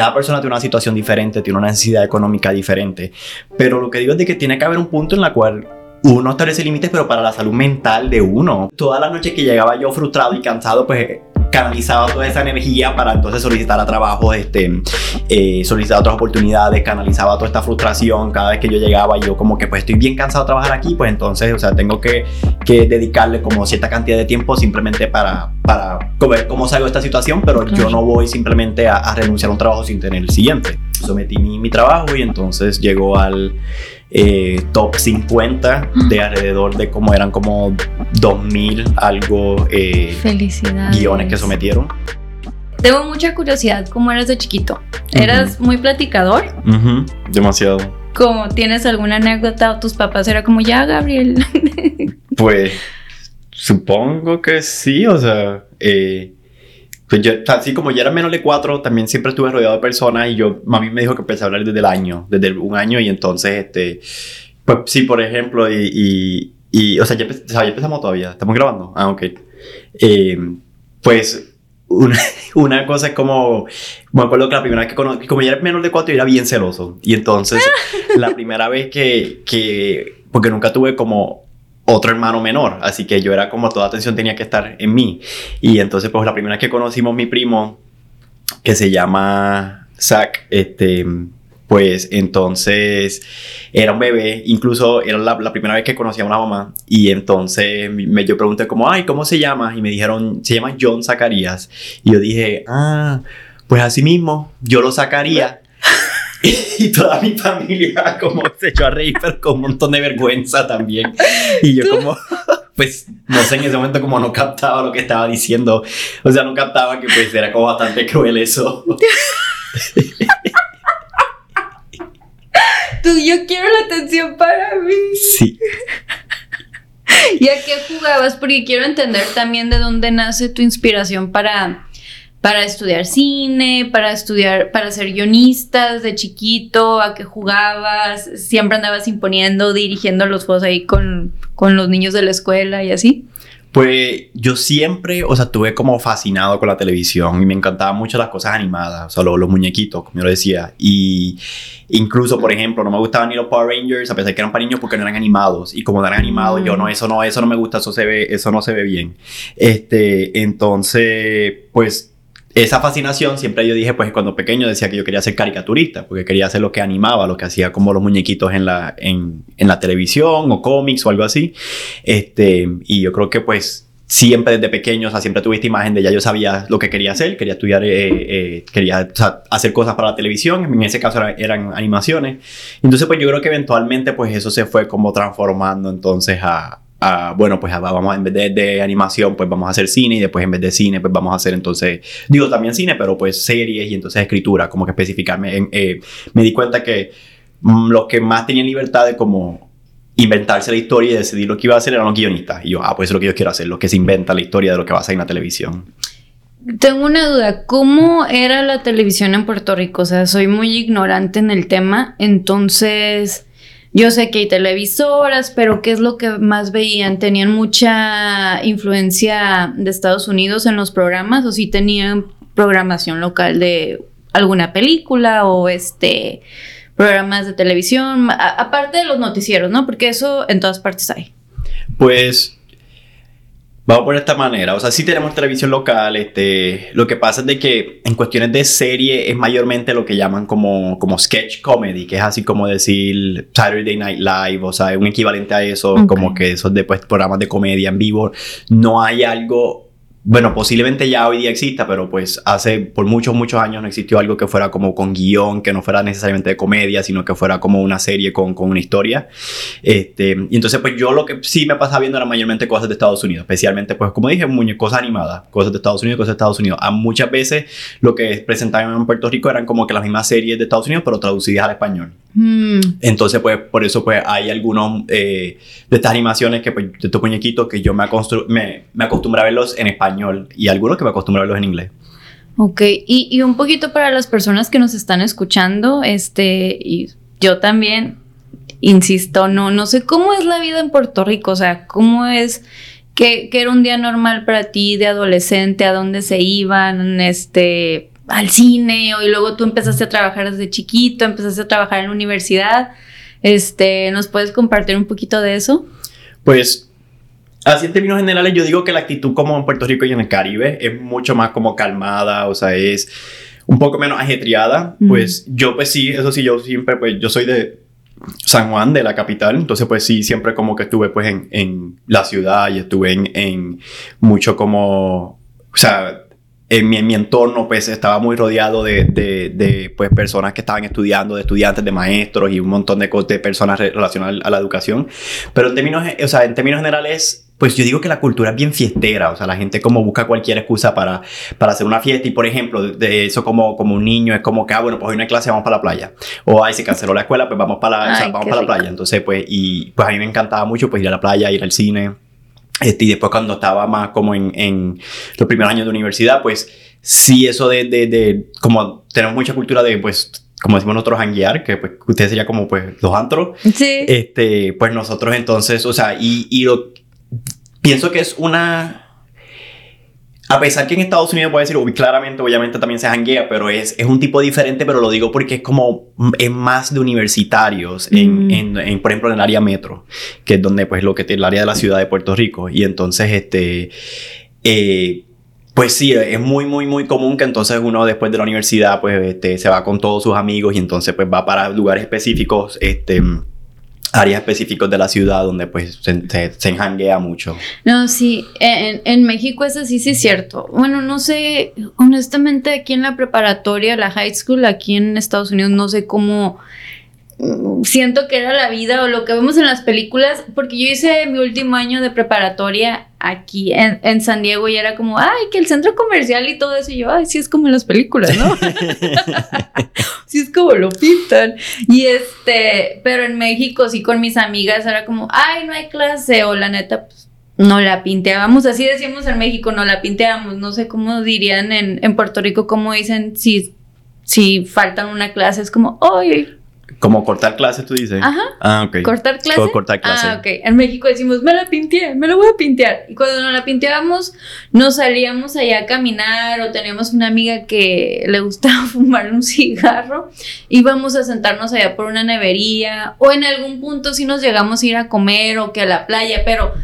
cada persona tiene una situación diferente, tiene una necesidad económica diferente. Pero lo que digo es de que tiene que haber un punto en la cual uno establece límites, pero para la salud mental de uno. Toda la noche que llegaba yo frustrado y cansado, pues canalizaba toda esa energía para entonces solicitar a trabajo, este, eh, solicitar otras oportunidades, canalizaba toda esta frustración cada vez que yo llegaba yo como que pues estoy bien cansado de trabajar aquí, pues entonces, o sea, tengo que, que dedicarle como cierta cantidad de tiempo simplemente para, para ver cómo salgo de esta situación, pero yo no voy simplemente a, a, renunciar a un trabajo sin tener el siguiente. Sometí mi, mi trabajo y entonces llegó al eh, top 50 de alrededor de como eran como 2000 algo eh, guiones que sometieron. Tengo mucha curiosidad, ¿cómo eras de chiquito? ¿Eras muy platicador? demasiado. ¿Cómo tienes alguna anécdota o tus papás era como ya, Gabriel? pues supongo que sí, o sea, eh, yo, así como ya era menos de cuatro, también siempre estuve rodeado de personas y yo, mami me dijo que empecé a hablar desde el año, desde un año y entonces, este, pues sí, por ejemplo, y, y, o, sea, ya, empezamos todavía, estamos grabando, ah, ok. Eh, pues una, una, cosa es como, me acuerdo que la primera vez que conocí, como ya era menos de cuatro, yo era bien celoso. Y entonces, la primera vez que, que, porque nunca tuve como otro hermano menor, así que yo era como toda atención tenía que estar en mí. Y entonces, pues la primera vez que conocimos mi primo, que se llama Zach, este, pues entonces era un bebé, incluso era la, primera vez que conocía a una mamá y entonces me, yo pregunté como, ay, ¿cómo se llama? Y me dijeron, se llama John Zacarías. Y yo dije, ah, pues así mismo, yo lo sacaría. y toda mi familia como se echó a reír, pero con un montón de vergüenza también. Y yo como, pues, no sé, en ese momento como no captaba lo que estaba diciendo. O sea, no captaba que pues era como bastante cruel eso. Tú, yo quiero la atención para mí. Sí. ¿Y a qué jugabas? Porque quiero entender también de dónde nace tu inspiración para para estudiar cine, para estudiar, para ser guionista de chiquito, a qué jugabas, siempre andabas imponiendo, dirigiendo los juegos ahí con, con los niños de la escuela y así. Pues yo siempre, o sea, estuve como fascinado con la televisión y me encantaban mucho las cosas animadas, o sea, los, muñequitos, como yo lo decía. Y incluso, por ejemplo, no me gustaban ni los Power Rangers, a pesar de que eran para niños porque no eran animados. Y como no eran animados, yo no, eso no, eso no me gusta, eso se ve, eso no se ve bien. Este, entonces, pues esa fascinación siempre yo dije, pues cuando pequeño decía que yo quería ser caricaturista, porque quería hacer lo que animaba, lo que hacía como los muñequitos en la, en, en la televisión o cómics o algo así. Este, y yo creo que pues siempre desde pequeño, o sea, siempre tuve esta imagen de ya yo sabía lo que quería hacer, quería estudiar, eh, eh, quería hacer cosas para la televisión, en ese caso eran, eran, animaciones. Entonces pues yo creo que eventualmente pues eso se fue como transformando entonces a, bueno, pues vamos en vez de, animación, pues vamos a hacer cine y después en vez de cine, pues vamos a hacer entonces, digo también cine, pero pues series y entonces escritura, como que especificarme. Eh, me di cuenta que mm, los que más tenían libertad de como inventarse la historia y decidir lo que iba a hacer eran los guionistas. Y yo, ah, pues es lo que yo quiero hacer, lo que se inventa la historia de lo que va a ser en la televisión. Tengo una duda, ¿cómo era la televisión en Puerto Rico? O sea, soy muy ignorante en el tema, entonces yo sé que hay televisoras, pero ¿qué es lo que más veían? ¿Tenían mucha influencia de Estados Unidos en los programas o si sí tenían programación local de alguna película o este programas de televisión, aparte de los noticieros, ¿no? Porque eso en todas partes hay. Pues Vamos por esta manera, o sea, sí tenemos televisión local, este, lo que pasa es de que en cuestiones de serie es mayormente lo que llaman como, como sketch comedy, que es así como decir Saturday Night Live, o sea, un equivalente a eso, como que esos después programas de comedia en vivo, no hay algo bueno, posiblemente ya hoy día exista, pero pues hace por muchos, muchos años no existió algo que fuera como con guion, que no fuera necesariamente de comedia, sino que fuera como una serie con, con una historia. Este, y entonces pues yo lo que sí me pasaba viendo era mayormente cosas de Estados Unidos, especialmente pues como dije, cosas animadas, cosas de Estados Unidos, cosas de Estados Unidos. A muchas veces lo que presentaban en Puerto Rico eran como que las mismas series de Estados Unidos, pero traducidas al español. Hmm. Entonces pues por eso pues hay algunos eh, de estas animaciones que pues de estos muñequitos que yo me, me, me acostumbré a verlos en español y algunos que me acostumbro a verlos en inglés. Ok, y, y, un poquito para las personas que nos están escuchando, este, y yo también, insisto, no, no sé cómo es la vida en Puerto Rico, o sea, cómo es, que, era un día normal para ti de adolescente, a dónde se iban, este, al cine o y luego tú empezaste a trabajar desde chiquito, empezaste a trabajar en la universidad. Este, ¿nos puedes compartir un poquito de eso? Pues Así en términos generales yo digo que la actitud como en Puerto Rico y en el Caribe es mucho más como calmada, o sea, es un poco menos ajetreada. Pues yo pues sí, eso sí, yo siempre pues yo soy de San Juan, de la capital, entonces pues sí, siempre como que estuve pues en, en la ciudad y estuve en, en mucho como, o sea, en mi, en mi, entorno pues estaba muy rodeado de, de, de, pues personas que estaban estudiando, de estudiantes, de maestros y un montón de, de personas relacionadas a la educación. Pero en términos, o sea, en términos generales, pues yo digo que la cultura es bien fiestera, o sea, la gente como busca cualquier excusa para, para hacer una fiesta y por ejemplo, de eso como, como un niño es como que, ah, bueno, pues hoy no hay clase, vamos para la playa. O, ay, se canceló la escuela, pues vamos para la, Ay, o sea, vamos para la playa. Entonces, pues, y pues a mí me encantaba mucho pues ir a la playa, ir al cine. Este, y después cuando estaba más como en, en los primeros años de universidad, pues sí eso de, de, de, como tenemos mucha cultura de, pues, como decimos nosotros, hanguear, que pues ustedes sería como, pues, los antros. Sí. Este, pues nosotros entonces, o sea, y, y lo, pienso que es una... A pesar que en Estados Unidos puede decir, uy, claramente, obviamente también se janguea, pero es, es un tipo diferente, pero lo digo porque es como, es más de universitarios, en, Mm. en, en, por ejemplo, en el área metro, que es donde, pues, lo que el área de la ciudad de Puerto Rico. Y entonces, este, eh, pues sí, es muy, muy, muy común que entonces uno después de la universidad, pues, este, se va con todos sus amigos y entonces, pues, va para lugares específicos, este, áreas específicos de la ciudad donde, pues, se, se, enjanguea mucho. No, sí, en, en México es así, sí es cierto. Bueno, no sé, honestamente aquí en la preparatoria, la high school, aquí en Estados Unidos, no sé cómo mm, siento que era la vida o lo que vemos en las películas, porque yo hice mi último año de preparatoria aquí en, en San Diego y era como, ay, que el centro comercial y todo eso, y yo, ay, sí es como en las películas, ¿no? sí es como lo pintan. Y este, pero en México sí con mis amigas era como, ay, no hay clase, o la neta, pues no la pinteábamos, así decíamos en México, no la pinteábamos, no sé cómo dirían en, en Puerto Rico, cómo dicen si, si faltan una clase, es como, ay, Como cortar clases, tú dices. Ajá. Ah, ok. ¿Cortar clase? Co- cortar clase. Ah, ok. En México decimos, me la pinté, me la voy a pintear. Y cuando nos la pinteábamos, nos salíamos allá a caminar o teníamos una amiga que le gustaba fumar un cigarro. Íbamos a sentarnos allá por una nevería o en algún punto sí nos llegamos a ir a comer o que a la playa, pero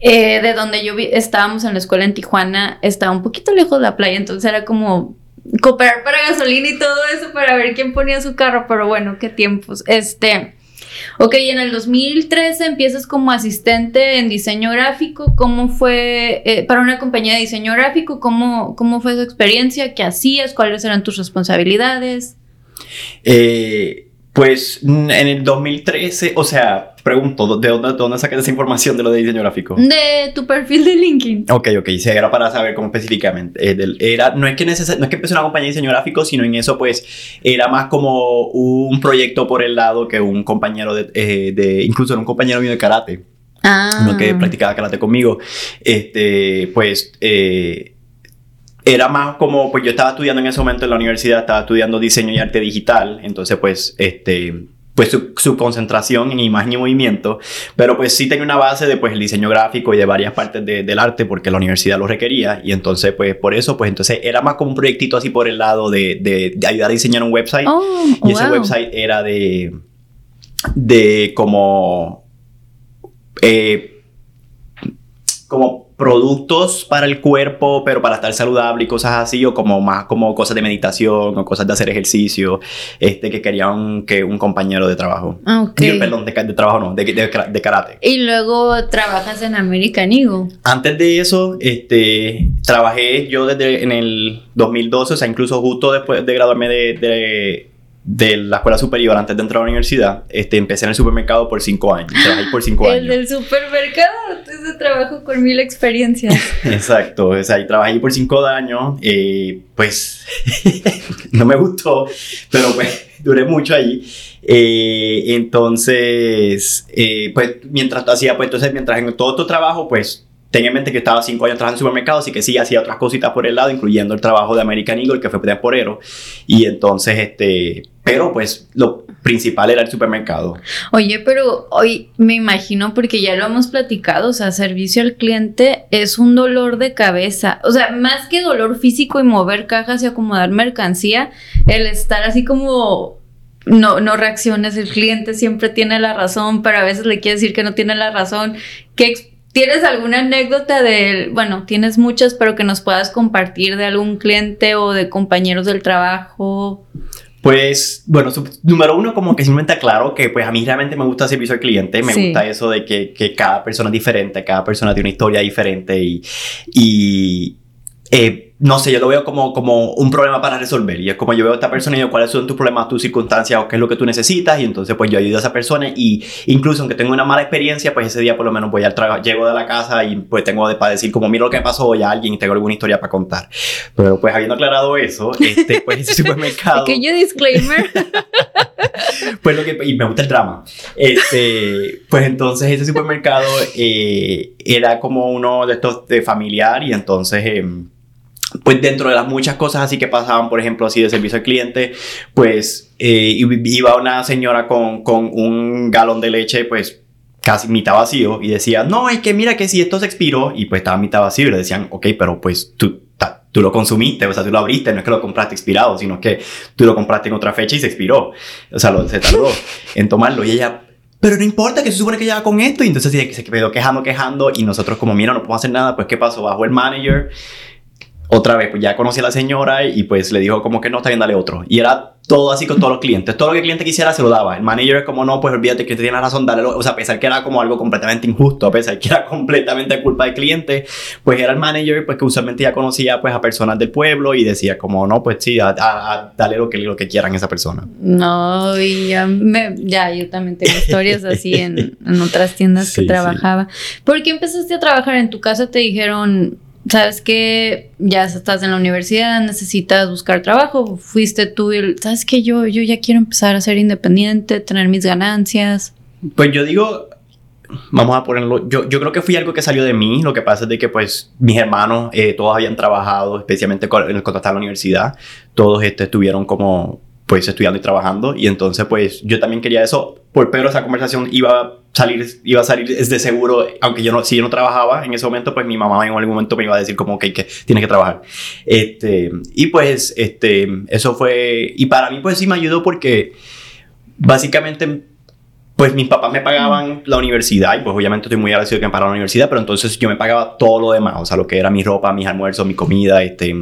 eh, de donde yo vi- estábamos en la escuela en Tijuana, estaba un poquito lejos de la playa, entonces era como cooperar para gasolina y todo eso para ver quién ponía su carro, pero bueno, qué tiempos. Este, ok, en el 2013 empiezas como asistente en diseño gráfico, ¿cómo fue eh, para una compañía de diseño gráfico? ¿Cómo, ¿Cómo fue su experiencia? ¿Qué hacías? ¿Cuáles eran tus responsabilidades? Eh, pues en el 2013, o sea, pregunto, ¿de dónde, de dónde saqué esa información de lo de diseño gráfico? De tu perfil de LinkedIn. Ok, ok, sí, era para saber cómo específicamente. eh, del- era, no, es que neces- no es que empecé una compañía de diseño gráfico, sino en eso, pues, era más como un proyecto por el lado que un compañero de, eh, de incluso era un compañero mío de karate, Ah. uno que practicaba karate conmigo, este, pues, eh, era más como, pues yo estaba estudiando en ese momento en la universidad, estaba estudiando diseño y arte digital, entonces, pues, este, pues su, su concentración en imagen y movimiento, pero pues sí tenía una base de pues el diseño gráfico y de varias partes de- del arte porque la universidad lo requería y entonces pues por eso pues entonces era más como un proyectito así por el lado de, de- de ayudar a diseñar un website. Oh, y ese website era de de como eh, como productos para el cuerpo, pero para estar saludable y cosas así, o como más como cosas de meditación o cosas de hacer ejercicio, este que quería un, que un compañero de trabajo. Ah, ok. Digo, perdón, de trabajo no, de, de, de karate. Y luego trabajas en American Eagle. Antes de eso, este, trabajé yo desde en el 2012, o sea, incluso justo después de graduarme de, de, la escuela superior, antes de entrar a la universidad, este, empecé en el supermercado por cinco años. Trabajé por cinco El años. del supermercado, ese trabajo con mil experiencias. Exacto, o sea, y trabajé por cinco años, eh, pues no me gustó, pero pues duré mucho ahí. Eh, entonces, eh, pues mientras hacía, pues entonces mientras en todo tu trabajo, pues ten en mente que estaba cinco años trabajando en supermercados así que sí hacía otras cositas por el lado, incluyendo el trabajo de American Eagle, que fue temporero. Y entonces, este, pero pues lo principal era el supermercado. Oye, pero hoy me imagino, porque ya lo hemos platicado, o sea, servicio al cliente es un dolor de cabeza. O sea, más que dolor físico y mover cajas y acomodar mercancía, el estar así como no, no reacciones, el cliente siempre tiene la razón, pero a veces le quiere decir que no tiene la razón. ¿Qué, ¿Tienes alguna anécdota de, bueno, tienes muchas, pero que nos puedas compartir de algún cliente o de compañeros del trabajo? Pues, bueno, número uno, como que simplemente aclaro que pues a mí realmente me gusta el servicio al cliente, me gusta eso de que, que, cada persona es diferente, cada persona tiene una historia diferente y, y eh, no sé, yo lo veo como, como un problema para resolver. Y es como yo veo a esta persona y digo, cuáles son tus problemas, tus circunstancias o qué es lo que tú necesitas. Y entonces, pues yo ayudo a esa persona. Y incluso aunque tengo una mala experiencia, pues ese día por lo menos voy al trabajo, llego de la casa y pues tengo de, para decir, como miro lo que pasó hoy a alguien y tengo alguna historia para contar. Pero pues habiendo aclarado eso, este, pues ese supermercado. Pequeño disclaimer. pues lo que, y me gusta el drama. Este, pues entonces ese supermercado eh, era como uno de estos de familiar y entonces. Eh, pues dentro de las muchas cosas así que pasaban, por ejemplo, así de servicio al cliente, pues eh, iba una señora con, con un galón de leche, pues casi mitad vacío y decía, no, es que mira que si esto se expiró y pues estaba mitad vacío y le decían, ok, pero pues tú, tú lo consumiste, o sea, tú lo abriste, no es que lo compraste expirado, sino que tú lo compraste en otra fecha y se expiró, o sea, lo, se tardó en tomarlo y ella... Pero no importa que se supone que ya con esto y entonces se quedó quejando, quejando y nosotros como mira no podemos hacer nada, pues ¿qué pasó? Bajó el manager otra vez, pues ya conocí a la señora y pues le dijo como que no, está bien, dale otro. Y era todo así con todos los clientes. Todo lo que el cliente quisiera se lo daba. El manager es como, no, pues olvídate que te tiene razón, dale. O sea, a pesar que era como algo completamente injusto, a pesar que era completamente culpa del cliente, pues era el manager pues que usualmente ya conocía pues a personas del pueblo y decía como, no, pues sí, dale lo que, lo que quieran a esa persona. No, y ya, me, ya yo también tengo historias así en, en otras tiendas que trabajaba. ¿Por qué empezaste a trabajar en tu casa? Te dijeron sabes que ya estás en la universidad, necesitas buscar trabajo, fuiste tú y sabes que yo, yo ya quiero empezar a ser independiente, tener mis ganancias. Pues yo digo, vamos a ponerlo, yo, yo creo que fui algo que salió de mí, lo que pasa es de que pues mis hermanos eh, todos habían trabajado, especialmente en el contacto a la universidad, todos este, estuvieron como pues estudiando y trabajando. Y entonces pues yo también quería eso, por, pero esa conversación iba salir, iba a salir es de seguro, aunque yo no, si yo no trabajaba en ese momento, pues mi mamá en algún momento me iba a decir como que, que tienes que trabajar. Este, y pues, este, eso fue, y para mí pues sí me ayudó porque básicamente pues mis papás me pagaban la universidad y pues obviamente estoy muy agradecido que me pagaran la universidad, pero entonces yo me pagaba todo lo demás, o sea, lo que era mi ropa, mis almuerzos, mi comida, este,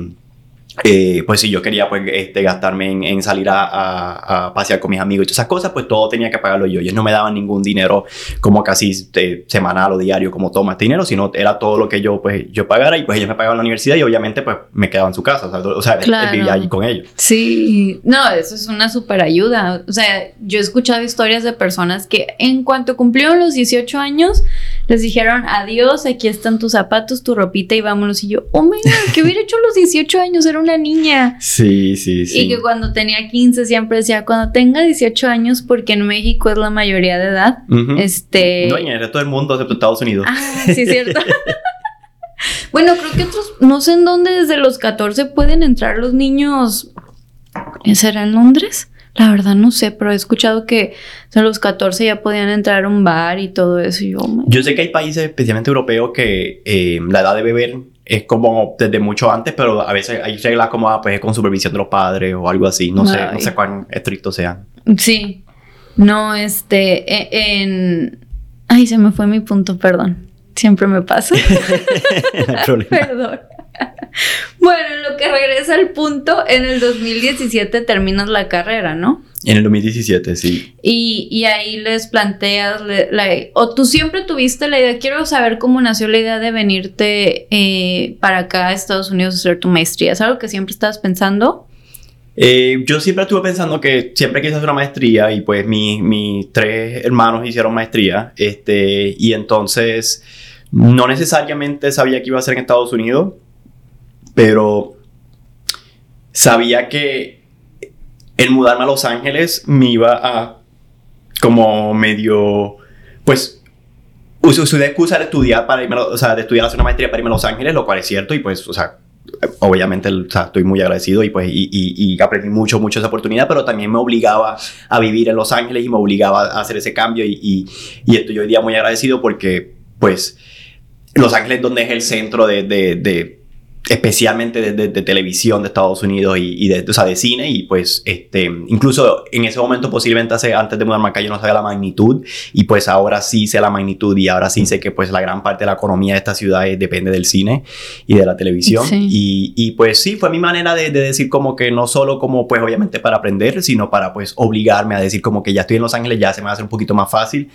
eh, pues si yo quería pues este, gastarme en, salir a, pasear con mis amigos y todas esas cosas, pues todo tenía que pagarlo yo. Ellos no me daban ningún dinero como casi este, semanal o diario como toma este dinero, sino era todo lo que yo pues yo pagara y pues ellos me pagaban la universidad y obviamente pues me quedaba en su casa, o sea, vivía allí con ellos. Sí, no, eso es una super ayuda. O sea, yo he escuchado historias de personas que en cuanto cumplieron los 18 años, les dijeron adiós, aquí están tus zapatos, tu ropita y vámonos. Y yo, oh my God, ¿qué hubiera hecho los 18 años? Era una niña. Sí, sí, sí. Y que cuando tenía 15 siempre decía, cuando tenga 18 años, porque en México es la mayoría de edad, este... No, en el resto del mundo, excepto Estados Unidos. Ah, sí, es cierto. bueno, creo que otros, no sé en dónde desde los 14 pueden entrar los niños. ¿Será en Londres? La verdad no sé, pero he escuchado que a los 14 ya podían entrar a un bar y todo eso. yo, yo sé que hay países, especialmente europeos, que eh, la edad de beber es como desde mucho antes, pero a veces hay reglas como ah, pues, con supervisión de los padres o algo así. No sé, no sé cuán estrictos sean. Sí. No, este, e, en... Ay, se me fue mi punto, perdón. Siempre me pasa. Perdón. bueno, lo que regresa al punto, en el 2017 terminas la carrera, ¿no? En el 2017, sí. Y, ahí les planteas, la, o tú siempre tuviste la idea, quiero saber cómo nació la idea de venirte eh, para acá a Estados Unidos a hacer tu maestría. ¿Es algo que siempre estabas pensando? Eh, yo siempre estuve pensando que siempre quise hacer una maestría y pues mis tres hermanos hicieron maestría. Este, y entonces no necesariamente sabía que iba a ser en Estados Unidos, pero sabía que el mudarme a Los Ángeles me iba a como medio, pues, usé de excusa de estudiar para irme, o sea, de estudiar hacer una maestría para irme a Los Ángeles, lo cual es cierto, y pues, o sea, obviamente o sea, estoy muy agradecido y pues y, y, y, aprendí mucho, mucho esa oportunidad, pero también me obligaba a vivir en Los Ángeles y me obligaba a hacer ese cambio y, y estoy hoy día muy agradecido porque pues Los Ángeles donde es el centro de, de, de especialmente de, de, televisión de Estados Unidos y, y, de, o sea, de cine y pues este incluso en ese momento posiblemente hace, antes de mudarme acá yo no sabía la magnitud y pues ahora sí sé la magnitud y ahora sí sé que pues la gran parte de la economía de esta ciudad depende del cine y de la televisión sí. y, y, pues sí fue mi manera de, decir como que no solo como pues obviamente para aprender sino para pues obligarme a decir como que ya estoy en Los Ángeles ya se me va a hacer un poquito más fácil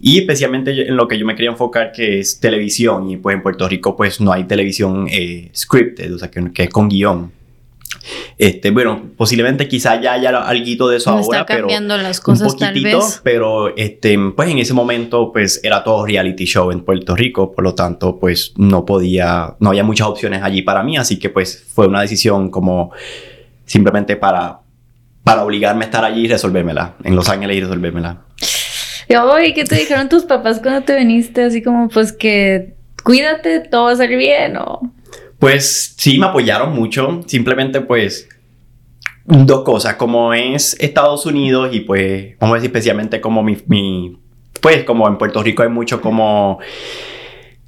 y especialmente en lo que yo me quería enfocar que es televisión y pues en Puerto Rico pues no hay televisión eh, scripted, o sea, que, que es con guion. Este, bueno, posiblemente quizá ya haya algo de eso Me ahora, está cambiando pero las cosas, un poquitito, tal vez. pero este, pues en ese momento pues era todo reality show en Puerto Rico, por lo tanto pues no podía, no había muchas opciones allí para mí, así que pues fue una decisión como simplemente para, para obligarme a estar allí y resolvérmela, en Los Ángeles y resolvérmela. Y oye, ¿qué te dijeron tus papás cuando te viniste? Así como pues que cuídate, todo va a salir bien o... Pues sí, me apoyaron mucho. Simplemente pues dos cosas. Como es Estados Unidos y pues vamos a decir especialmente como mi, pues como en Puerto Rico hay mucho como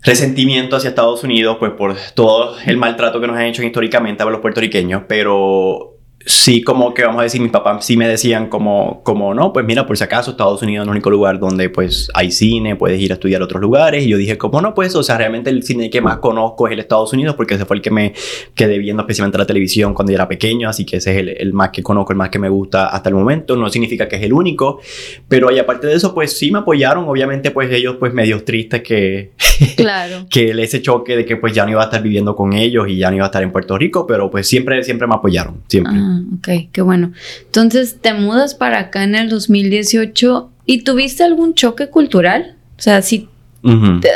resentimiento hacia Estados Unidos pues por todo el maltrato que nos han hecho históricamente a los puertorriqueños. Pero sí como que vamos a decir, mis papás sí me decían como, como no, pues mira, por si acaso Estados Unidos es el único lugar donde pues hay cine, puedes ir a estudiar a otros lugares. Y yo dije, como no, pues, o sea, realmente el cine que más conozco es el Estados Unidos porque ese fue el que me quedé viendo especialmente la televisión cuando yo era pequeño, así que ese es el, el, más que conozco, el más que me gusta hasta el momento. No significa que es el único, pero y aparte de eso, pues sí me apoyaron, obviamente pues ellos pues medios tristes que... Claro. que ese choque de que pues ya no iba a estar viviendo con ellos y ya no iba a estar en Puerto Rico, pero pues siempre, siempre me apoyaron, siempre. Ah, ok, qué bueno. Entonces, te mudas para acá en el 2018 y tuviste algún choque cultural? O sea, si... Uh -huh. te...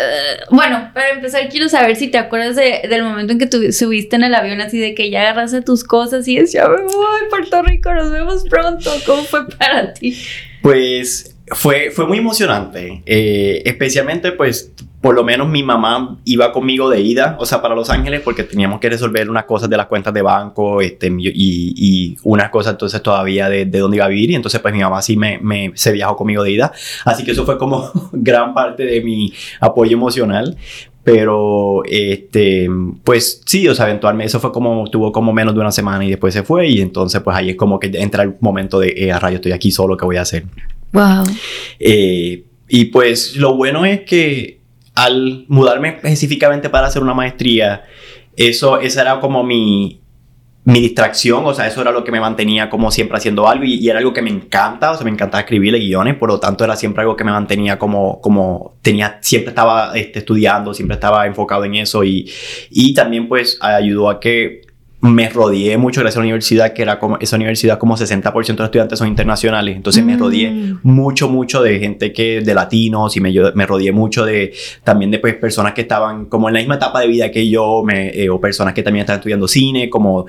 bueno, para empezar quiero saber si te acuerdas de, del momento en que tú subiste en el avión así de que ya agarraste tus cosas y es ya me voy Puerto Rico, nos vemos pronto. ¿Cómo fue para ti? Pues fue, fue muy emocionante, eh, especialmente pues por lo menos mi mamá iba conmigo de ida, o sea, para Los Ángeles, porque teníamos que resolver unas cosas de las cuentas de banco este, y, y unas cosas entonces todavía de, de, dónde iba a vivir, y entonces pues mi mamá sí me, me, se viajó conmigo de ida, así que eso fue como gran parte de mi apoyo emocional, pero este pues sí o sea eventualmente eso fue como tuvo como menos de una semana y después se fue y entonces pues ahí es como que entra el momento de eh, a rayo estoy aquí solo qué voy a hacer wow eh, y pues lo bueno es que al mudarme específicamente para hacer una maestría eso esa era como mi mi distracción, o sea, eso era lo que me mantenía como siempre haciendo algo y, y, era algo que me encanta, o sea, me encantaba escribirle guiones, por lo tanto era siempre algo que me mantenía como, como tenía, siempre estaba este, estudiando, siempre estaba enfocado en eso y, y también pues ayudó a que me rodeé mucho gracias a la universidad, que era como esa universidad como 60% de los estudiantes son internacionales, entonces mm. me rodeé mucho, mucho de gente que, de latinos y me, yo, me rodeé mucho de también de pues, personas que estaban como en la misma etapa de vida que yo, me, eh, o personas que también estaban estudiando cine, como,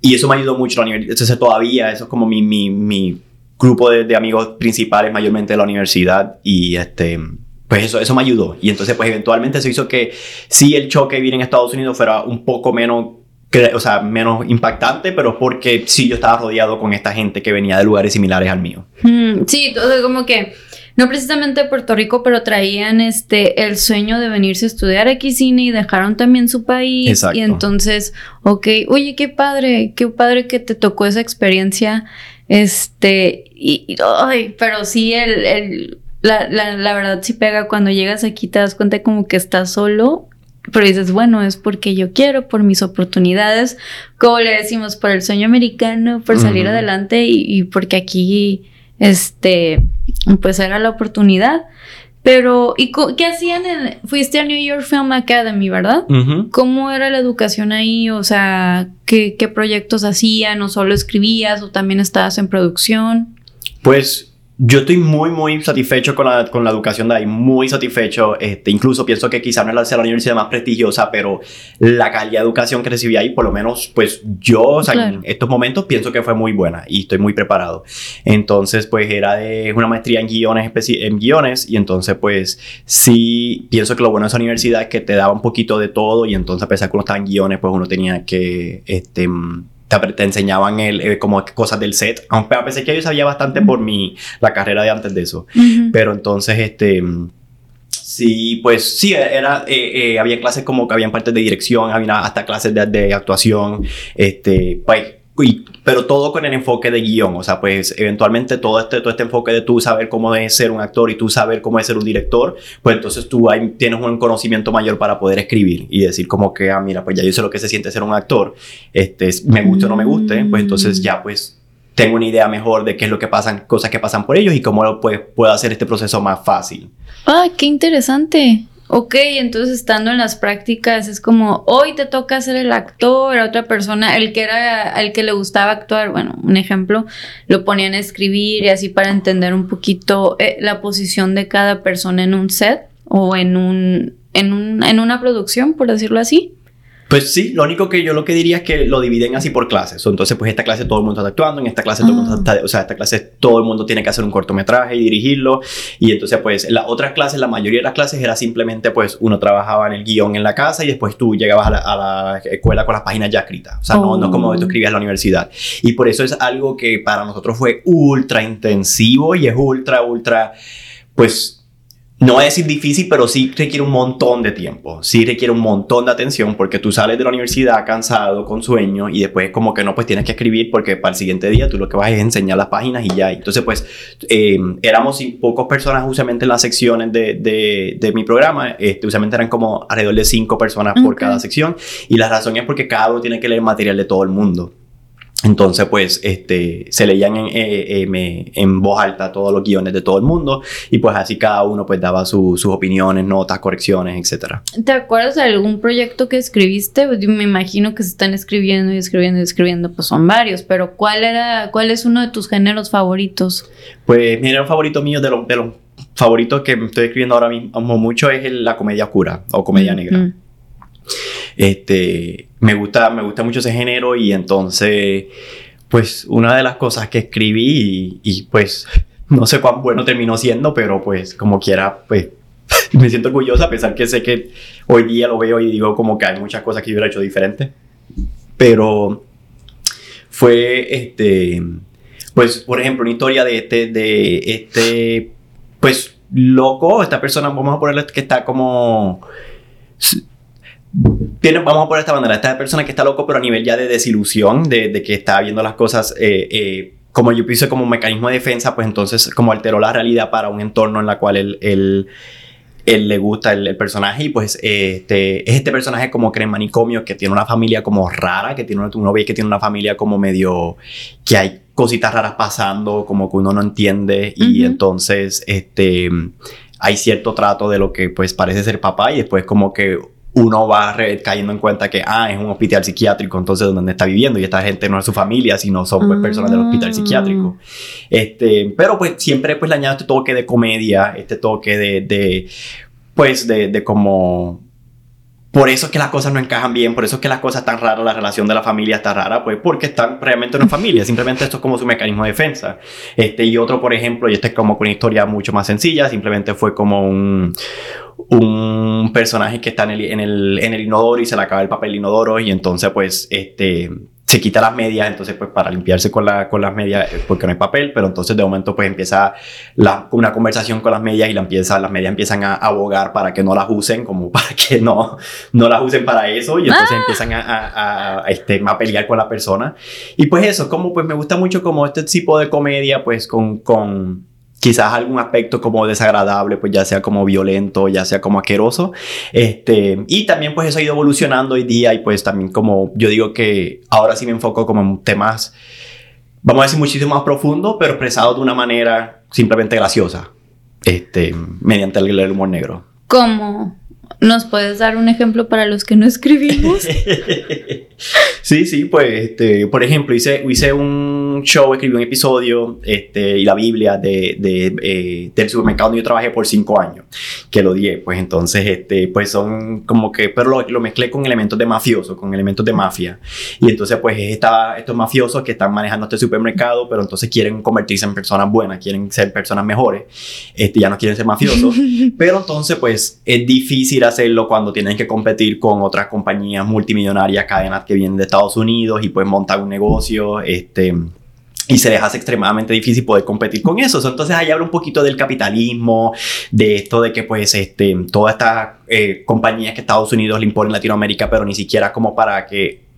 y eso me ayudó mucho la universidad, entonces todavía eso es como mi, mi, mi grupo de, de amigos principales mayormente de la universidad y este pues eso, eso me ayudó. Y entonces, pues eventualmente eso hizo que sí el choque de vivir en Estados Unidos fuera un poco menos o sea, menos impactante, pero porque sí yo estaba rodeado con esta gente que venía de lugares similares al mío. Mm, sí, entonces como que no precisamente de Puerto Rico, pero traían este el sueño de venirse a estudiar aquí cine y dejaron también su país. Exacto. Y entonces, ok, oye, qué padre, qué padre que te tocó esa experiencia. Este, y, y ay, pero sí, el, el la, la, la verdad sí pega cuando llegas aquí, te das cuenta como que estás solo pero dices, bueno, es porque yo quiero, por mis oportunidades, como le decimos, por el sueño americano, por salir uh -huh. adelante y, y, porque aquí, este, pues era la oportunidad. Pero, ¿y qué hacían? En, fuiste a New York Film Academy, ¿verdad? Uh -huh. ¿Cómo era la educación ahí? O sea, ¿qué, ¿qué proyectos hacían? ¿O solo escribías? ¿O también estabas en producción? Pues yo estoy muy, muy satisfecho con la, con la educación de ahí, muy satisfecho. Este, incluso pienso que quizás no es la, la universidad más prestigiosa, pero la calidad de educación que recibí ahí, por lo menos, pues yo, o sea, en estos momentos pienso que fue muy buena y estoy muy preparado. Entonces, pues era de una maestría en guiones, en guiones y entonces, pues sí, pienso que lo bueno de esa universidad es que te daba un poquito de todo y entonces, a pesar que uno estaba en guiones, pues uno tenía que, este, te, enseñaban el, eh, como cosas del set, aunque a pesar que yo sabía bastante por mi, la carrera de antes de eso. Pero entonces, este... Sí, pues sí, era, eh, eh, había clases como que habían partes de dirección, había hasta clases de, de actuación, este, pues pero todo con el enfoque de guion, o sea, pues eventualmente todo este, todo este enfoque de tú saber cómo es ser un actor y tú saber cómo es ser un director, pues entonces tú ahí tienes un conocimiento mayor para poder escribir y decir como que, ah, mira, pues ya yo sé lo que se siente ser un actor, este, me guste o no me guste, pues entonces ya pues tengo una idea mejor de qué es lo que pasan, cosas que pasan por ellos y cómo pues, puedo hacer este proceso más fácil. Ah, qué interesante. Ok, entonces estando en las prácticas es como, hoy te toca ser el actor, a otra persona, el que era, el que le gustaba actuar, bueno, un ejemplo, lo ponían a escribir y así para entender un poquito eh, la posición de cada persona en un set o en un, en un, en una producción, por decirlo así. Pues sí, lo único que yo lo que diría es que lo dividen así por clases. Entonces, pues esta clase todo el mundo está actuando, en esta clase todo el mundo está, o sea, esta clase todo el mundo tiene que hacer un cortometraje y dirigirlo. Y entonces, pues las otras clases, la mayoría de las clases era simplemente, pues uno trabajaba en el guion en la casa y después tú llegabas a la, escuela con las páginas ya escritas. O sea, no, no como tú escribías en la universidad. Y por eso es algo que para nosotros fue ultra intensivo y es ultra, ultra, pues no es decir difícil, pero sí requiere un montón de tiempo, sí requiere un montón de atención porque tú sales de la universidad cansado, con sueño y después como que no, pues tienes que escribir porque para el siguiente día tú lo que vas es enseñar las páginas y ya. Entonces pues eh, éramos pocas personas usualmente en las secciones de, de, mi programa, este, usualmente eran como alrededor de cinco personas por cada sección y la razón es porque cada uno tiene que leer material de todo el mundo. Entonces, pues, este, se leían en, eh, eh, en, voz alta todos los guiones de todo el mundo y pues así cada uno pues daba sus opiniones, notas, correcciones, etc. ¿Te acuerdas de algún proyecto que escribiste? Pues, me imagino que se están escribiendo y escribiendo y escribiendo, pues son varios, pero ¿cuál era, cuál es uno de tus géneros favoritos? Pues mi género favorito mío de los de los favoritos que estoy escribiendo ahora mismo mucho es la comedia oscura o comedia negra. Este, me gusta, me gusta mucho ese género y entonces, pues una de las cosas que escribí y, pues no sé cuán bueno terminó siendo, pero pues como quiera, pues me siento orgullosa a pesar que sé que hoy día lo veo y digo como que hay muchas cosas que hubiera hecho diferente. Pero fue este, pues por ejemplo, una historia de este, de este, pues loco, esta persona, vamos a ponerle que está como vamos a poner esta manera, esta persona que está loco, pero a nivel ya de desilusión, de, que está viendo las cosas eh, eh, como yo pienso como un mecanismo de defensa, pues entonces como alteró la realidad para un entorno en la cual él, él, él le gusta el, personaje y pues este, es este personaje como que en manicomio que tiene una familia como rara, que tiene uno ve que tiene una familia como medio que hay cositas raras pasando, como que uno no entiende y entonces este hay cierto trato de lo que pues parece ser papá y después como que uno va cayendo en cuenta que, ah, es un hospital psiquiátrico, entonces donde está viviendo y esta gente no es su familia, sino son pues, personas del hospital ah. psiquiátrico. Este, pero pues siempre pues le añado este toque de comedia, este toque de, de pues de, de como por eso es que las cosas no encajan bien, por eso es que las cosas están raras, la relación de la familia está rara, pues porque están realmente en familia, simplemente esto es como su mecanismo de defensa. Este, y otro, por ejemplo, y este es como una historia mucho más sencilla, simplemente fue como un, un personaje que está en el, en el, en el inodoro y se le acaba el papel inodoro y entonces pues este se quita las medias, entonces pues para limpiarse con, la, con las medias, eh, porque no hay papel, pero entonces de momento pues empieza la, una conversación con las medias y la empieza, las medias empiezan a abogar para que no las usen, como para que no, no las usen para eso y entonces ah. empiezan a, a, a, este, a pelear con la persona. Y pues eso, como pues me gusta mucho como este tipo de comedia pues con... con quizás algún aspecto como desagradable, pues ya sea como violento, ya sea como asqueroso. Este, y también pues eso ha ido evolucionando hoy día y pues también como yo digo que ahora sí me enfoco como en temas, vamos a decir, muchísimo más profundo, pero expresado de una manera simplemente graciosa, este, mediante el, humor negro. ¿Cómo? ¿Nos puedes dar un ejemplo para los que no escribimos? Sí, sí, pues, este, por ejemplo, hice, hice un show, escribí un episodio este, y la Biblia de, de eh, del supermercado donde yo trabajé por cinco años, que lo di, pues entonces, este, pues son como que, pero lo, lo mezclé con elementos de mafioso, con elementos de mafia. Y entonces, pues, estos mafiosos que están manejando este supermercado, pero entonces quieren convertirse en personas buenas, quieren ser personas mejores, este, ya no quieren ser mafiosos, pero entonces, pues, es difícil hacerlo cuando tienen que competir con otras compañías multimillonarias, cadenas que vienen de Estados Unidos y pues montar un negocio, este, y se les hace extremadamente difícil poder competir con eso. Entonces ahí habla un poquito del capitalismo, de esto de que pues este, todas estas eh, compañías que Estados Unidos le imponen Latinoamérica, pero ni siquiera como para que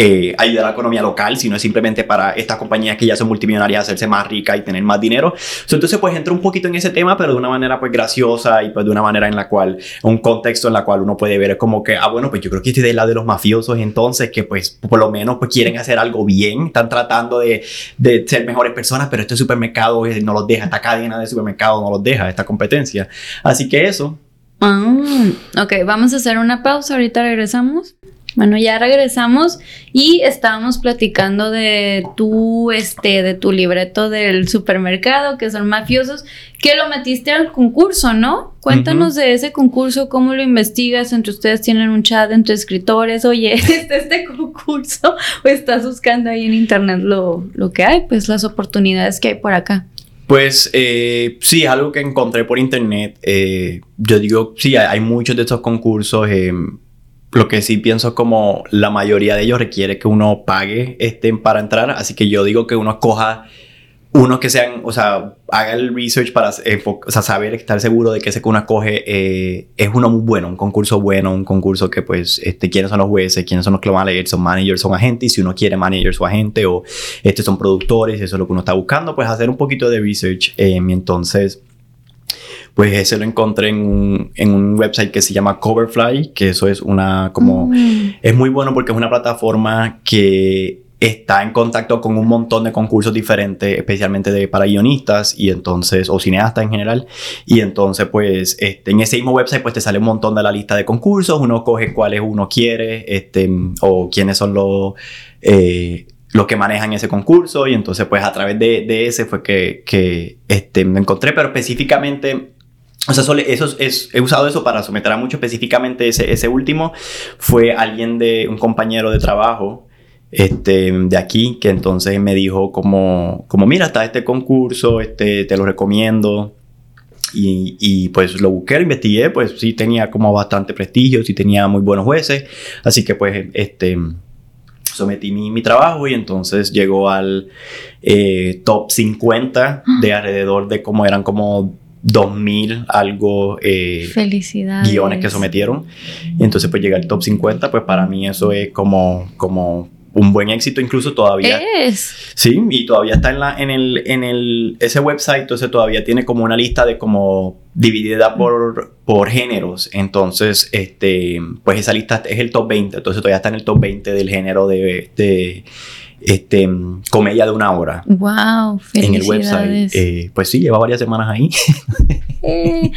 eh, ayudar a la economía local, sino es simplemente para estas compañías que ya son multimillonarias hacerse más ricas y tener más dinero. entonces, pues entra un poquito en ese tema, pero de una manera pues graciosa y pues de una manera en la cual, un contexto en la cual uno puede ver como que, ah, bueno, pues yo creo que estoy del lado de los mafiosos entonces, que pues por lo menos pues quieren hacer algo bien, están tratando de, de ser mejores personas, pero este supermercado eh, no los deja, esta cadena de supermercado no los deja, esta competencia. Así que eso. Ah, ok, vamos a hacer una pausa, ahorita regresamos. Bueno, ya regresamos y estábamos platicando de tu, este, de tu libreto del supermercado, que son mafiosos, que lo metiste al concurso, ¿no? Cuéntanos de ese concurso, cómo lo investigas, entre ustedes tienen un chat entre escritores, oye, ¿este, este concurso o estás buscando ahí en internet lo, lo que hay, pues las oportunidades que hay por acá. Pues eh, sí, algo que encontré por internet. Eh, yo digo, sí, hay, muchos de estos concursos. Eh, lo que sí pienso como la mayoría de ellos requiere que uno pague este, para entrar, así que yo digo que uno escoja uno que sean, o sea, haga el research para o sea, saber, estar seguro de que ese que uno escoge eh, es uno muy bueno, un concurso bueno, un concurso que pues, este, quiénes son los jueces, quiénes son los que lo van a leer, son managers, son agentes, y si uno quiere managers o agente o este, son productores, eso es lo que uno está buscando, pues hacer un poquito de research eh, entonces pues ese lo encontré en un, en un, website que se llama Coverfly, que eso es una como... Mm. Es muy bueno porque es una plataforma que está en contacto con un montón de concursos diferentes, especialmente de, para guionistas y entonces, o cineastas en general. Y entonces, pues, este, en ese mismo website, pues te sale un montón de la lista de concursos, uno coge cuáles uno quiere, este, o quiénes son los... Eh, los que manejan ese concurso y entonces pues a través de, de ese fue que, que este, me encontré, pero específicamente o sea, eso es, he usado eso para someter a mucho específicamente ese, ese último. Fue alguien de un compañero de trabajo este, de aquí que entonces me dijo como, como mira, está este concurso, este, te lo recomiendo. Y, y, pues lo busqué, lo investigué, pues sí tenía como bastante prestigio, sí tenía muy buenos jueces. Así que pues este, sometí mi, mi trabajo y entonces llegó al eh, top 50 de alrededor de como eran como 2000 algo eh, guiones que sometieron. Y entonces pues llegar al top 50, pues para mí eso es como, como un buen éxito incluso todavía. Es. Sí, y todavía está en, la, en, el, en el, ese website, entonces todavía tiene como una lista de como dividida por, por géneros. Entonces, este, pues esa lista es el top 20, entonces todavía está en el top 20 del género de, de este, comedia de una hora. Wow, En el website. Eh, pues sí, lleva varias semanas ahí. Eh,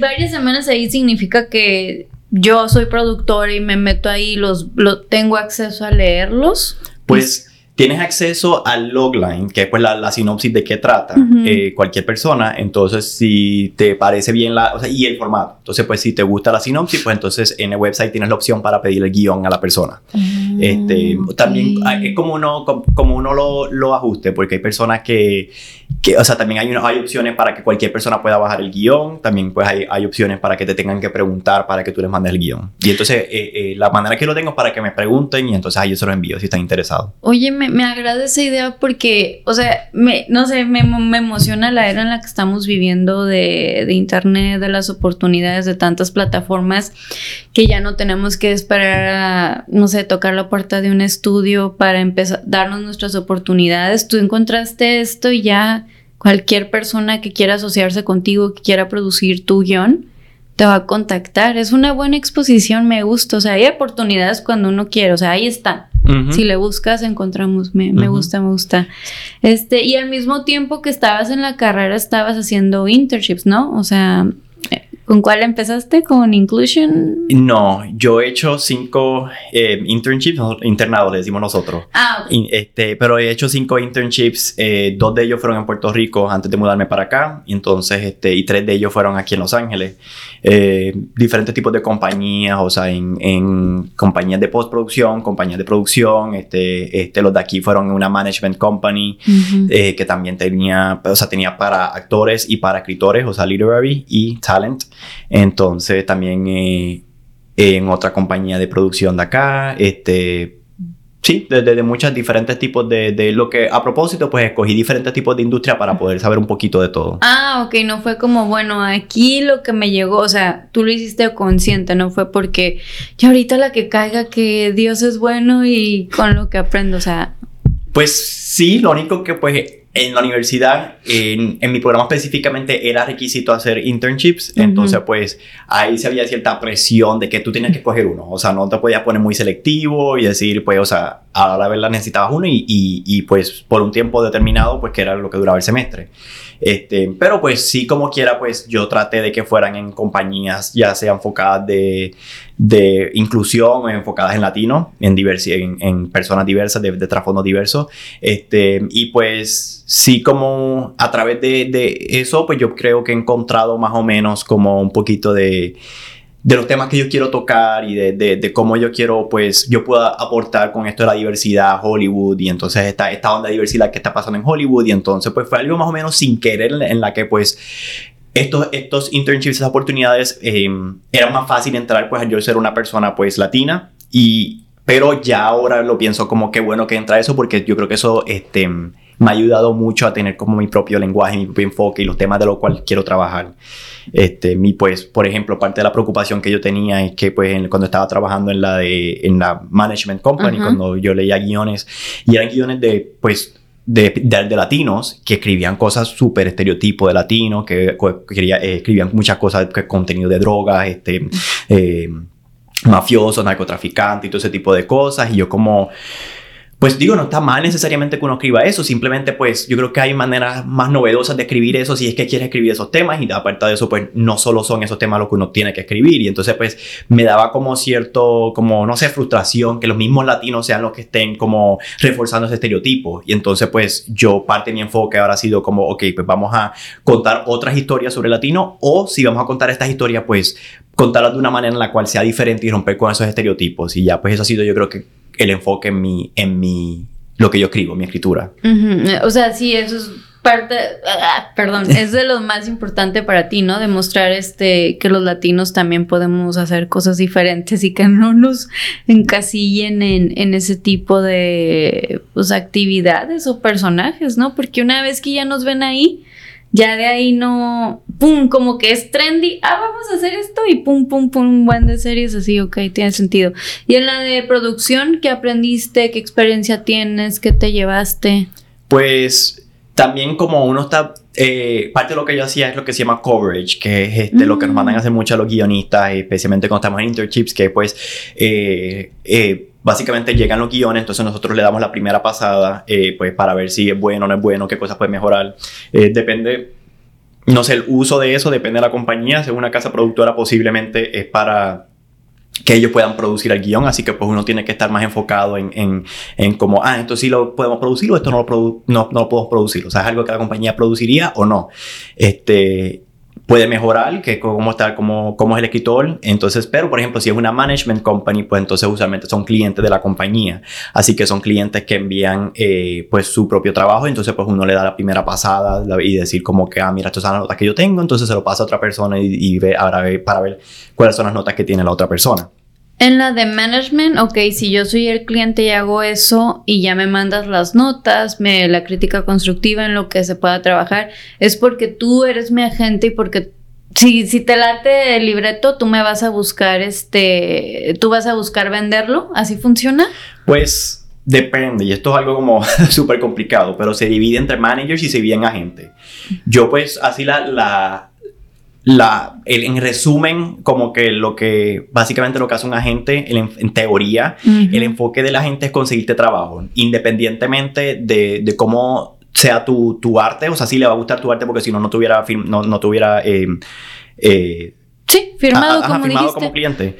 varias semanas ahí significa que yo soy productor y me meto ahí, los, lo, tengo acceso a leerlos. Pues tienes acceso al logline, que es pues la, la sinopsis de qué trata eh, cualquier persona. Entonces, si te parece bien la, o sea, y el formato. Entonces, pues si te gusta la sinopsis, pues entonces en el website tienes la opción para pedir el guion a la persona. Ah, este, También es como uno, como, uno lo, lo, ajuste, porque hay personas que, que o sea, también hay, hay opciones para que cualquier persona pueda bajar el guion. También pues hay, hay opciones para que te tengan que preguntar para que tú les mandes el guion. Y entonces, eh, eh, la manera que lo tengo es para que me pregunten y entonces ahí yo se lo envío si están interesados. Oye, me, me agrada esa idea porque, o sea, me, no sé, me, me, emociona la era en la que estamos viviendo de, de, internet, de las oportunidades de tantas plataformas que ya no tenemos que esperar a, no sé, tocar la puerta de un estudio para empezar, darnos nuestras oportunidades. Tú encontraste esto y ya cualquier persona que quiera asociarse contigo, que quiera producir tu guion, te va a contactar. Es una buena exposición, me gusta. O sea, hay oportunidades cuando uno quiere, o sea, ahí están. Si le buscas, encontramos. Me, me gusta, me gusta. Este, y al mismo tiempo que estabas en la carrera, estabas haciendo internships, ¿no? O sea, ¿Con cuál empezaste? ¿Con Inclusion? No, yo he hecho cinco eh, internships, internados, le decimos nosotros. Ah, este, pero he hecho cinco internships, eh, dos de ellos fueron en Puerto Rico antes de mudarme para acá, y entonces, este, y tres de ellos fueron aquí en Los Ángeles. Eh, diferentes tipos de compañías, o sea, en, en compañías de postproducción, compañías de producción, este, este, los de aquí fueron una management company, que también tenía, o sea, tenía para actores y para escritores, o sea, literary y talent. Entonces también eh, en otra compañía de producción de acá, este, sí, desde de, muchos diferentes tipos de, de, lo que a propósito, pues escogí diferentes tipos de industria para poder saber un poquito de todo. Ah, ok, no fue como, bueno, aquí lo que me llegó, o sea, tú lo hiciste consciente, no fue porque ya ahorita la que caiga que Dios es bueno y con lo que aprendo, o sea. Pues sí, lo único que pues en la universidad, en, en, mi programa específicamente, era requisito hacer internships. Entonces, pues ahí se había cierta presión de que tú tenías que escoger uno. O sea, no te podías poner muy selectivo y decir, pues, o sea, a la verdad necesitabas uno y, y, y, pues por un tiempo determinado, pues que era lo que duraba el semestre. Este, pero pues sí, como quiera, pues yo traté de que fueran en compañías ya sea enfocadas de, de inclusión, enfocadas en latino, en, en, en personas diversas, de, de trasfondo diversos. Este, y pues sí, como a través de, de eso, pues yo creo que he encontrado más o menos como un poquito de de los temas que yo quiero tocar y de, de, cómo yo quiero, pues, yo pueda aportar con esto de la diversidad Hollywood y entonces esta, esta onda de diversidad que está pasando en Hollywood y entonces, pues, fue algo más o menos sin querer en la que, pues, estos, estos internships, esas oportunidades, eh, eran más fácil entrar, pues, yo ser una persona, pues, latina y, pero ya ahora lo pienso como que bueno que entra eso porque yo creo que eso, este, me ha ayudado mucho a tener como mi propio lenguaje, mi propio enfoque y los temas de los cuales quiero trabajar. Este, mi, pues, por ejemplo, parte de la preocupación que yo tenía es que, pues, cuando estaba trabajando en la, de, en la Management Company, cuando yo leía guiones, y eran guiones de, pues, de, de, latinos que escribían cosas súper estereotipo de latinos, que, quería, eh, escribían muchas cosas, que, contenido de drogas, este, eh, mafiosos, narcotraficantes y todo ese tipo de cosas, y yo como pues digo, no está mal necesariamente que uno escriba eso, simplemente pues yo creo que hay maneras más novedosas de escribir eso si es que quieres escribir esos temas y aparte de eso pues no solo son esos temas los que uno tiene que escribir y entonces pues me daba como cierto, como no sé, frustración que los mismos latinos sean los que estén como reforzando ese estereotipo y entonces pues yo parte de mi enfoque ahora ha sido como, ok, pues vamos a contar otras historias sobre latino o si vamos a contar estas historias pues contarlas de una manera en la cual sea diferente y romper con esos estereotipos y ya pues eso ha sido yo creo que el enfoque en mi, en mi, lo que yo escribo, mi escritura. O sea, sí, eso es parte, ah, perdón, es de lo más importante para ti, ¿no? Demostrar este, que los latinos también podemos hacer cosas diferentes y que no nos encasillen en, en ese tipo de pues, actividades o personajes, ¿no? Porque una vez que ya nos ven ahí, ya de ahí no, pum, como que es trendy, ah, vamos a hacer esto y pum, pum, pum, un buen de series así, ok, tiene sentido. Y en la de producción, ¿qué aprendiste? ¿Qué experiencia tienes? ¿Qué te llevaste? Pues también como uno está, eh, parte de lo que yo hacía es lo que se llama coverage, que es este, lo que nos mandan a hacer mucho a los guionistas, especialmente cuando estamos en internships, que pues... Eh, eh, básicamente llegan los guiones, entonces nosotros le damos la primera pasada, eh, pues para ver si es bueno o no es bueno, qué cosas puede mejorar. Eh, depende, no sé, el uso de eso depende de la compañía. Según una casa productora, posiblemente es para que ellos puedan producir el guion, así que pues uno tiene que estar más enfocado en, en, en como, ah, esto sí lo podemos producir o esto no lo, no, no lo podemos producir, o sea, es algo que la compañía produciría o no. Este, puede mejorar, que cómo está, cómo, cómo es el escritor. Entonces, pero por ejemplo, si es una management company, pues entonces usualmente son clientes de la compañía. Así que son clientes que envían eh, pues su propio trabajo. Entonces, pues uno le da la primera pasada y decir como que, ah, mira, estas son las notas que yo tengo. Entonces se lo pasa a otra persona y, y ve, ahora ve para ver cuáles son las notas que tiene la otra persona. En la de management, ok, si yo soy el cliente y hago eso y ya me mandas las notas, la crítica constructiva en lo que se pueda trabajar, es porque tú eres mi agente y porque si, si te late el libreto, tú me vas a buscar, este, tú vas a buscar venderlo, ¿así funciona? Pues depende, y esto es algo como súper complicado, pero se divide entre managers y se divide en agentes. Yo pues así la, la la, en resumen, como que lo que básicamente lo que hace un agente, en teoría, el enfoque del agente es conseguirte trabajo, independientemente de, de cómo sea tu, tu, arte, o sea, sí le va a gustar tu arte porque si no, no tuviera, no, no tuviera eh, eh, Sí, firmado, como cliente.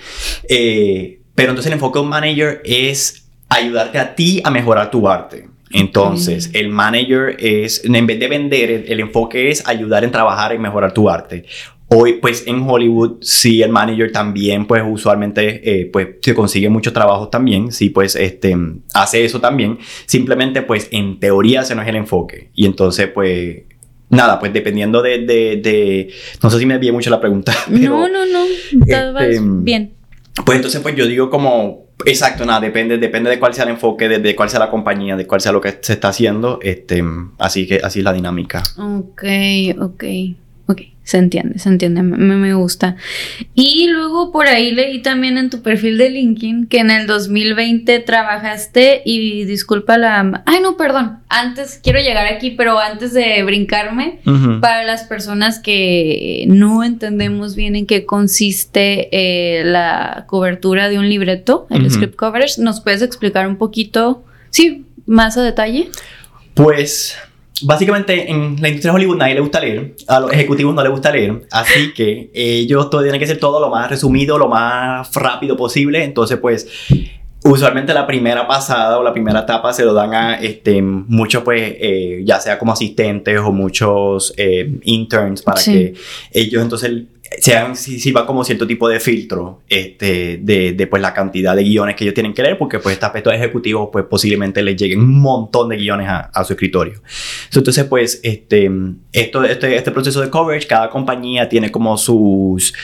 Eh, pero entonces el enfoque de un manager es ayudarte a ti a mejorar tu arte. Entonces, el manager es, en vez de vender, el, el enfoque es ayudar en trabajar y mejorar tu arte. Hoy, pues en Hollywood, sí, el manager también, pues usualmente, eh, pues se consigue muchos trabajos también, sí, pues este, hace eso también. Simplemente, pues en teoría ese no es el enfoque. Y entonces, pues, nada, pues dependiendo de, de, de- no sé si me desvié mucho la pregunta. Pero, no, no, no. Este, bien. pues entonces, pues yo digo como, exacto, nada, depende, depende de cuál sea el enfoque, de, de cuál sea la compañía, de cuál sea lo que se está haciendo, este, así que así es la dinámica. Ok, ok, ok. Se entiende, se entiende, me, me gusta. Y luego por ahí leí también en tu perfil de LinkedIn que en el 2020 trabajaste y disculpa la... Ay, no, perdón. Antes, quiero llegar aquí, pero antes de brincarme, para las personas que no entendemos bien en qué consiste eh, la cobertura de un libreto, el script coverage, ¿nos puedes explicar un poquito, sí, más a detalle? Pues básicamente en la industria de Hollywood nadie le gusta leer, a los ejecutivos no les gusta leer, así que ellos todo tienen que ser todo lo más resumido, lo más rápido posible, entonces pues usualmente la primera pasada o la primera etapa se lo dan a este, muchos pues eh, ya sea como asistentes o muchos eh, interns para Sí. que ellos entonces sean si sirva como cierto tipo de filtro este, de, de, pues la cantidad de guiones que ellos tienen que leer porque pues este aspecto ejecutivo pues posiblemente les lleguen un montón de guiones a, a su escritorio. Entonces pues este, esto, este, este proceso de coverage cada compañía tiene como sus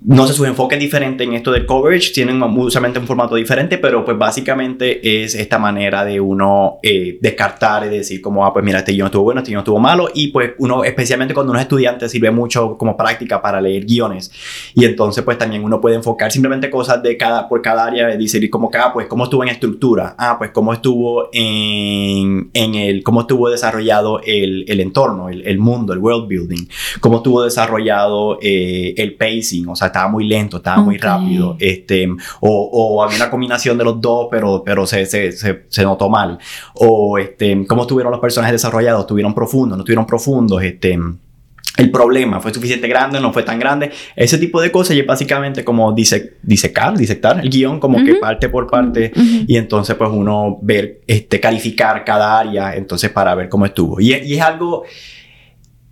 no sé, sus enfoques diferentes en esto del coverage, tienen usualmente un formato diferente, pero pues básicamente es esta manera de uno eh, descartar y decir como, ah, pues mira, este guion estuvo bueno, este guion estuvo malo, y pues uno, especialmente cuando uno es estudiante, sirve mucho como práctica para leer guiones, y entonces pues también uno puede enfocar simplemente cosas de cada, por cada área, decir como que, ah, pues cómo estuvo en estructura, ah, pues cómo estuvo en, en el, cómo estuvo desarrollado el, el entorno, el, el mundo, el world building, cómo estuvo desarrollado eh, el pacing, o sea, estaba muy lento, estaba muy Ok. rápido, este, o, o había una combinación de los dos, pero, pero se, se, se, se notó mal, o este, cómo estuvieron los personajes desarrollados, estuvieron profundos, no estuvieron profundos, este, el problema fue suficiente grande, no fue tan grande, ese tipo de cosas y es básicamente como dise- disecar, disectar el guion, como que Ujú. parte por parte, Ujú. y entonces pues uno ver, este, calificar cada área, entonces para ver cómo estuvo. Y, y es algo,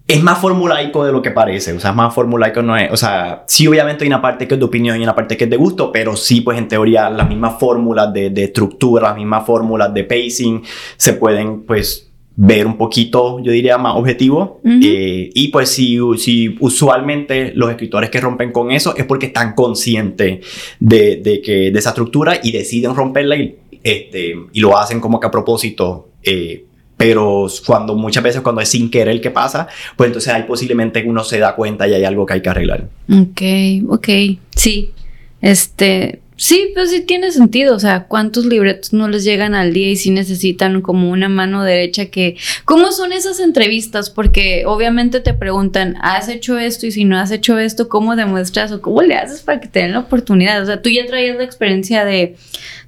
es más formulaico de lo que parece, o sea, es más formulaico no es, o sea, sí obviamente hay una parte que es de opinión y una parte que es de gusto, pero sí pues en teoría las mismas fórmulas de, de estructura, las mismas fórmulas de pacing se pueden pues ver un poquito, yo diría, más objetivo. Eh, y pues si, si usualmente los escritores que rompen con eso es porque están conscientes de, de que, de esa estructura y deciden romperla y, este, y lo hacen como que a propósito. eh, pero cuando muchas veces cuando es sin querer que pasa, pues entonces ahí posiblemente uno se da cuenta y hay algo que hay que arreglar. Ok, ok, sí. Este, sí, pues sí tiene sentido. O sea, ¿cuántos libretos no les llegan al día y sí necesitan como una mano derecha que... ¿Cómo son esas entrevistas? Porque obviamente te preguntan, ¿has hecho esto? Y si no has hecho esto, ¿cómo demuestras o cómo le haces para que te den la oportunidad? O sea, tú ya traías la experiencia de,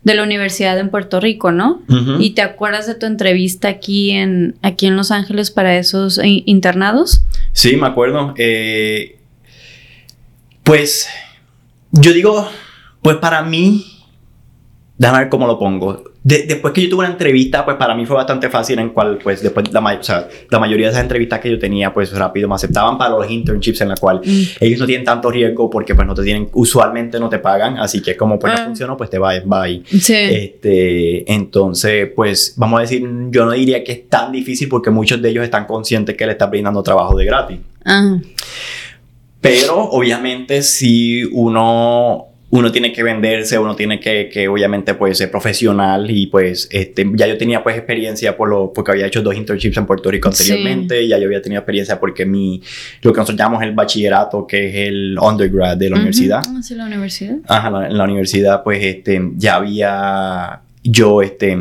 de la universidad en Puerto Rico, ¿no? ¿Y te acuerdas de tu entrevista aquí en, aquí en Los Ángeles para esos eh, internados? Sí, me acuerdo. Eh, pues yo digo, pues para mí, déjame ver cómo lo pongo. De- después que yo tuve una entrevista, pues para mí fue bastante fácil en cual, pues después, la, o sea, la mayoría de esas entrevistas que yo tenía, pues rápido me aceptaban para los internships en la cual Mm. ellos no tienen tanto riesgo porque pues no te tienen, usualmente no te pagan, así que como pues Ah. no funcionó, pues te va, bye. Sí. Este, entonces, pues vamos a decir, yo no diría que es tan difícil porque muchos de ellos están conscientes que le están brindando trabajo de gratis. Ah, Pero obviamente si uno, uno tiene que venderse, uno tiene que, que obviamente pues ser profesional y pues este, ya yo tenía pues experiencia por lo, porque había hecho dos internships en Puerto Rico Sí. anteriormente, ya yo había tenido experiencia porque mi, lo que nosotros llamamos el bachillerato, que es el undergrad de la ujú. universidad, Ah, sí, la universidad. Ajá, la- en la universidad, pues, este, ya había, yo, este,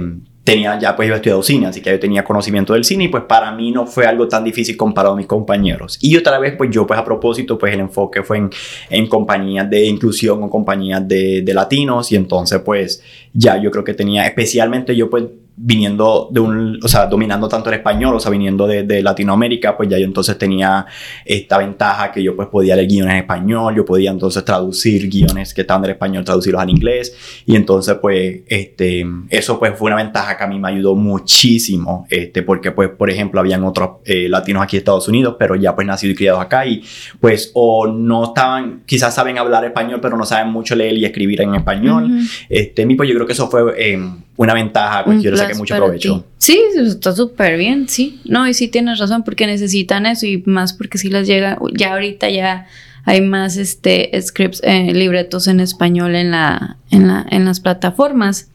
tenía, ya, pues, había estudiado cine, así que yo tenía conocimiento del cine y, pues, para mí no fue algo tan difícil comparado a mis compañeros. Y otra vez, pues, yo, pues, a propósito, pues, el enfoque fue en, en compañías de inclusión o compañías de, de latinos y entonces, pues, ya yo creo que tenía, especialmente yo, pues, viniendo de un, o sea, dominando tanto el español, o sea, viniendo de, de, Latinoamérica, pues ya yo entonces tenía esta ventaja que yo pues podía leer guiones en español, yo podía entonces traducir guiones que estaban del español, traducirlos al inglés, y entonces pues, este, eso pues fue una ventaja que a mí me ayudó muchísimo, este, porque pues, por ejemplo, habían otros eh, latinos aquí en Estados Unidos, pero ya pues nacidos y criados acá, y pues o no estaban, quizás saben hablar español, pero no saben mucho leer y escribir en español, este, mi pues yo creo que eso fue eh, una ventaja, pues yo mucho provecho. Sí, está súper bien, sí. No, y sí tienes razón, porque necesitan eso y más porque si les llega, ya ahorita ya hay más este scripts, eh, libretos en español en la, en la, en las plataformas.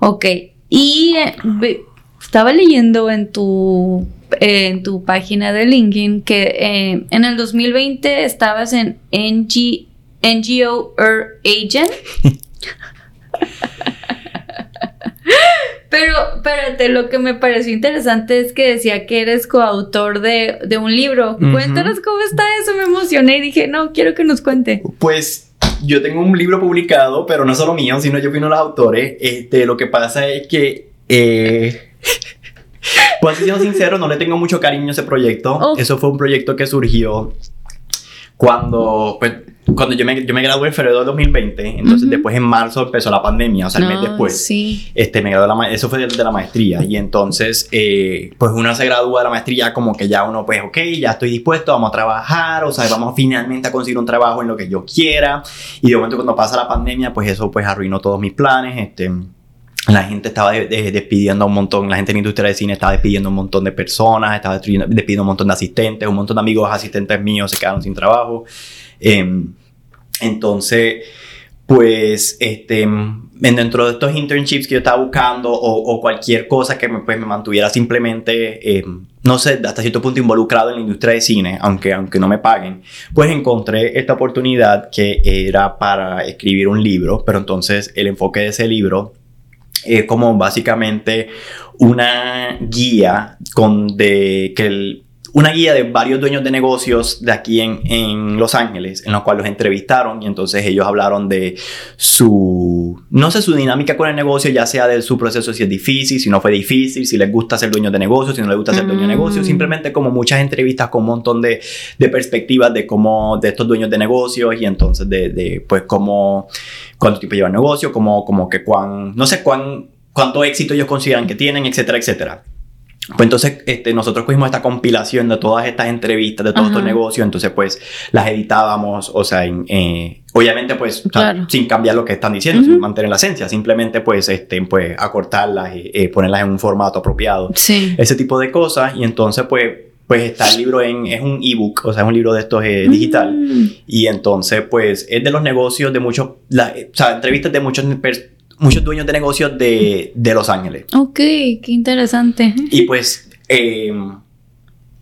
Ok, y eh, estaba leyendo en tu en tu página de LinkedIn que eh, en el 2020 estabas en NG, NGO Agent. Pero, espérate, lo que me pareció interesante es que decía que eres coautor de, de un libro. Cuéntanos cómo está eso, me emocioné y dije, no, quiero que nos cuente. Pues yo tengo un libro publicado, pero no solo mío, sino yo fui uno de los autores. Este, lo que pasa es que... Eh, pues siendo sincero, no le tengo mucho cariño a ese proyecto. Oh. Eso fue un proyecto que surgió cuando, pues, cuando yo me, yo me gradué en febrero de 2020, entonces después en marzo empezó la pandemia, o sea, el mes después. Sí. Este, me gradué de la, eso fue de, la maestría. Y entonces, eh, pues uno se gradúa de la maestría como que ya uno, pues, ok, ya estoy dispuesto, vamos a trabajar, o sea, vamos finalmente a conseguir un trabajo en lo que yo quiera. Y de momento cuando pasa la pandemia, pues eso pues arruinó todos mis planes, este la gente estaba despidiendo a un montón, la gente en la industria de cine estaba despidiendo a un montón de personas, estaba despidiendo a un montón de asistentes, un montón de amigos asistentes míos se quedaron sin trabajo. Em, entonces, pues, este, dentro de estos internships que yo estaba buscando o, cualquier cosa que me, pues, me mantuviera simplemente, em, no sé, hasta cierto punto involucrado en la industria de cine, aunque, aunque no me paguen, pues encontré esta oportunidad que era para escribir un libro, pero entonces el enfoque de ese libro como básicamente una guía con de que el, una guía de varios dueños de negocios de aquí en, en, Los Ángeles, en los cuales los entrevistaron y entonces ellos hablaron de su, no sé, su dinámica con el negocio, ya sea de su proceso, si es difícil, si no fue difícil, si les gusta ser dueños de negocios, si no les gusta ser dueño de negocios, mm. simplemente como muchas entrevistas con un montón de, de, perspectivas de cómo, de estos dueños de negocios y entonces de, de pues cómo, cuánto tiempo lleva el negocio, como, como que cuán, no sé cuán, cuánto éxito ellos consideran que tienen, etcétera, etcétera. Pues entonces este, nosotros cogimos esta compilación de todas estas entrevistas, de todos estos negocios, entonces pues las editábamos, o sea, eh, obviamente pues sin cambiar lo que están diciendo, sin mantener la esencia, simplemente pues, este, pues acortarlas y eh, ponerlas en un formato apropiado. Sí. Ese tipo de cosas y entonces pues pues está el libro en, es un ebook, o sea, es un libro de estos eh, digital. Mm. Y entonces, pues, es de los negocios de muchos, la, o sea, entrevistas de muchos muchos dueños de negocios de, de Los Ángeles. Ok, qué interesante. Y pues, eh,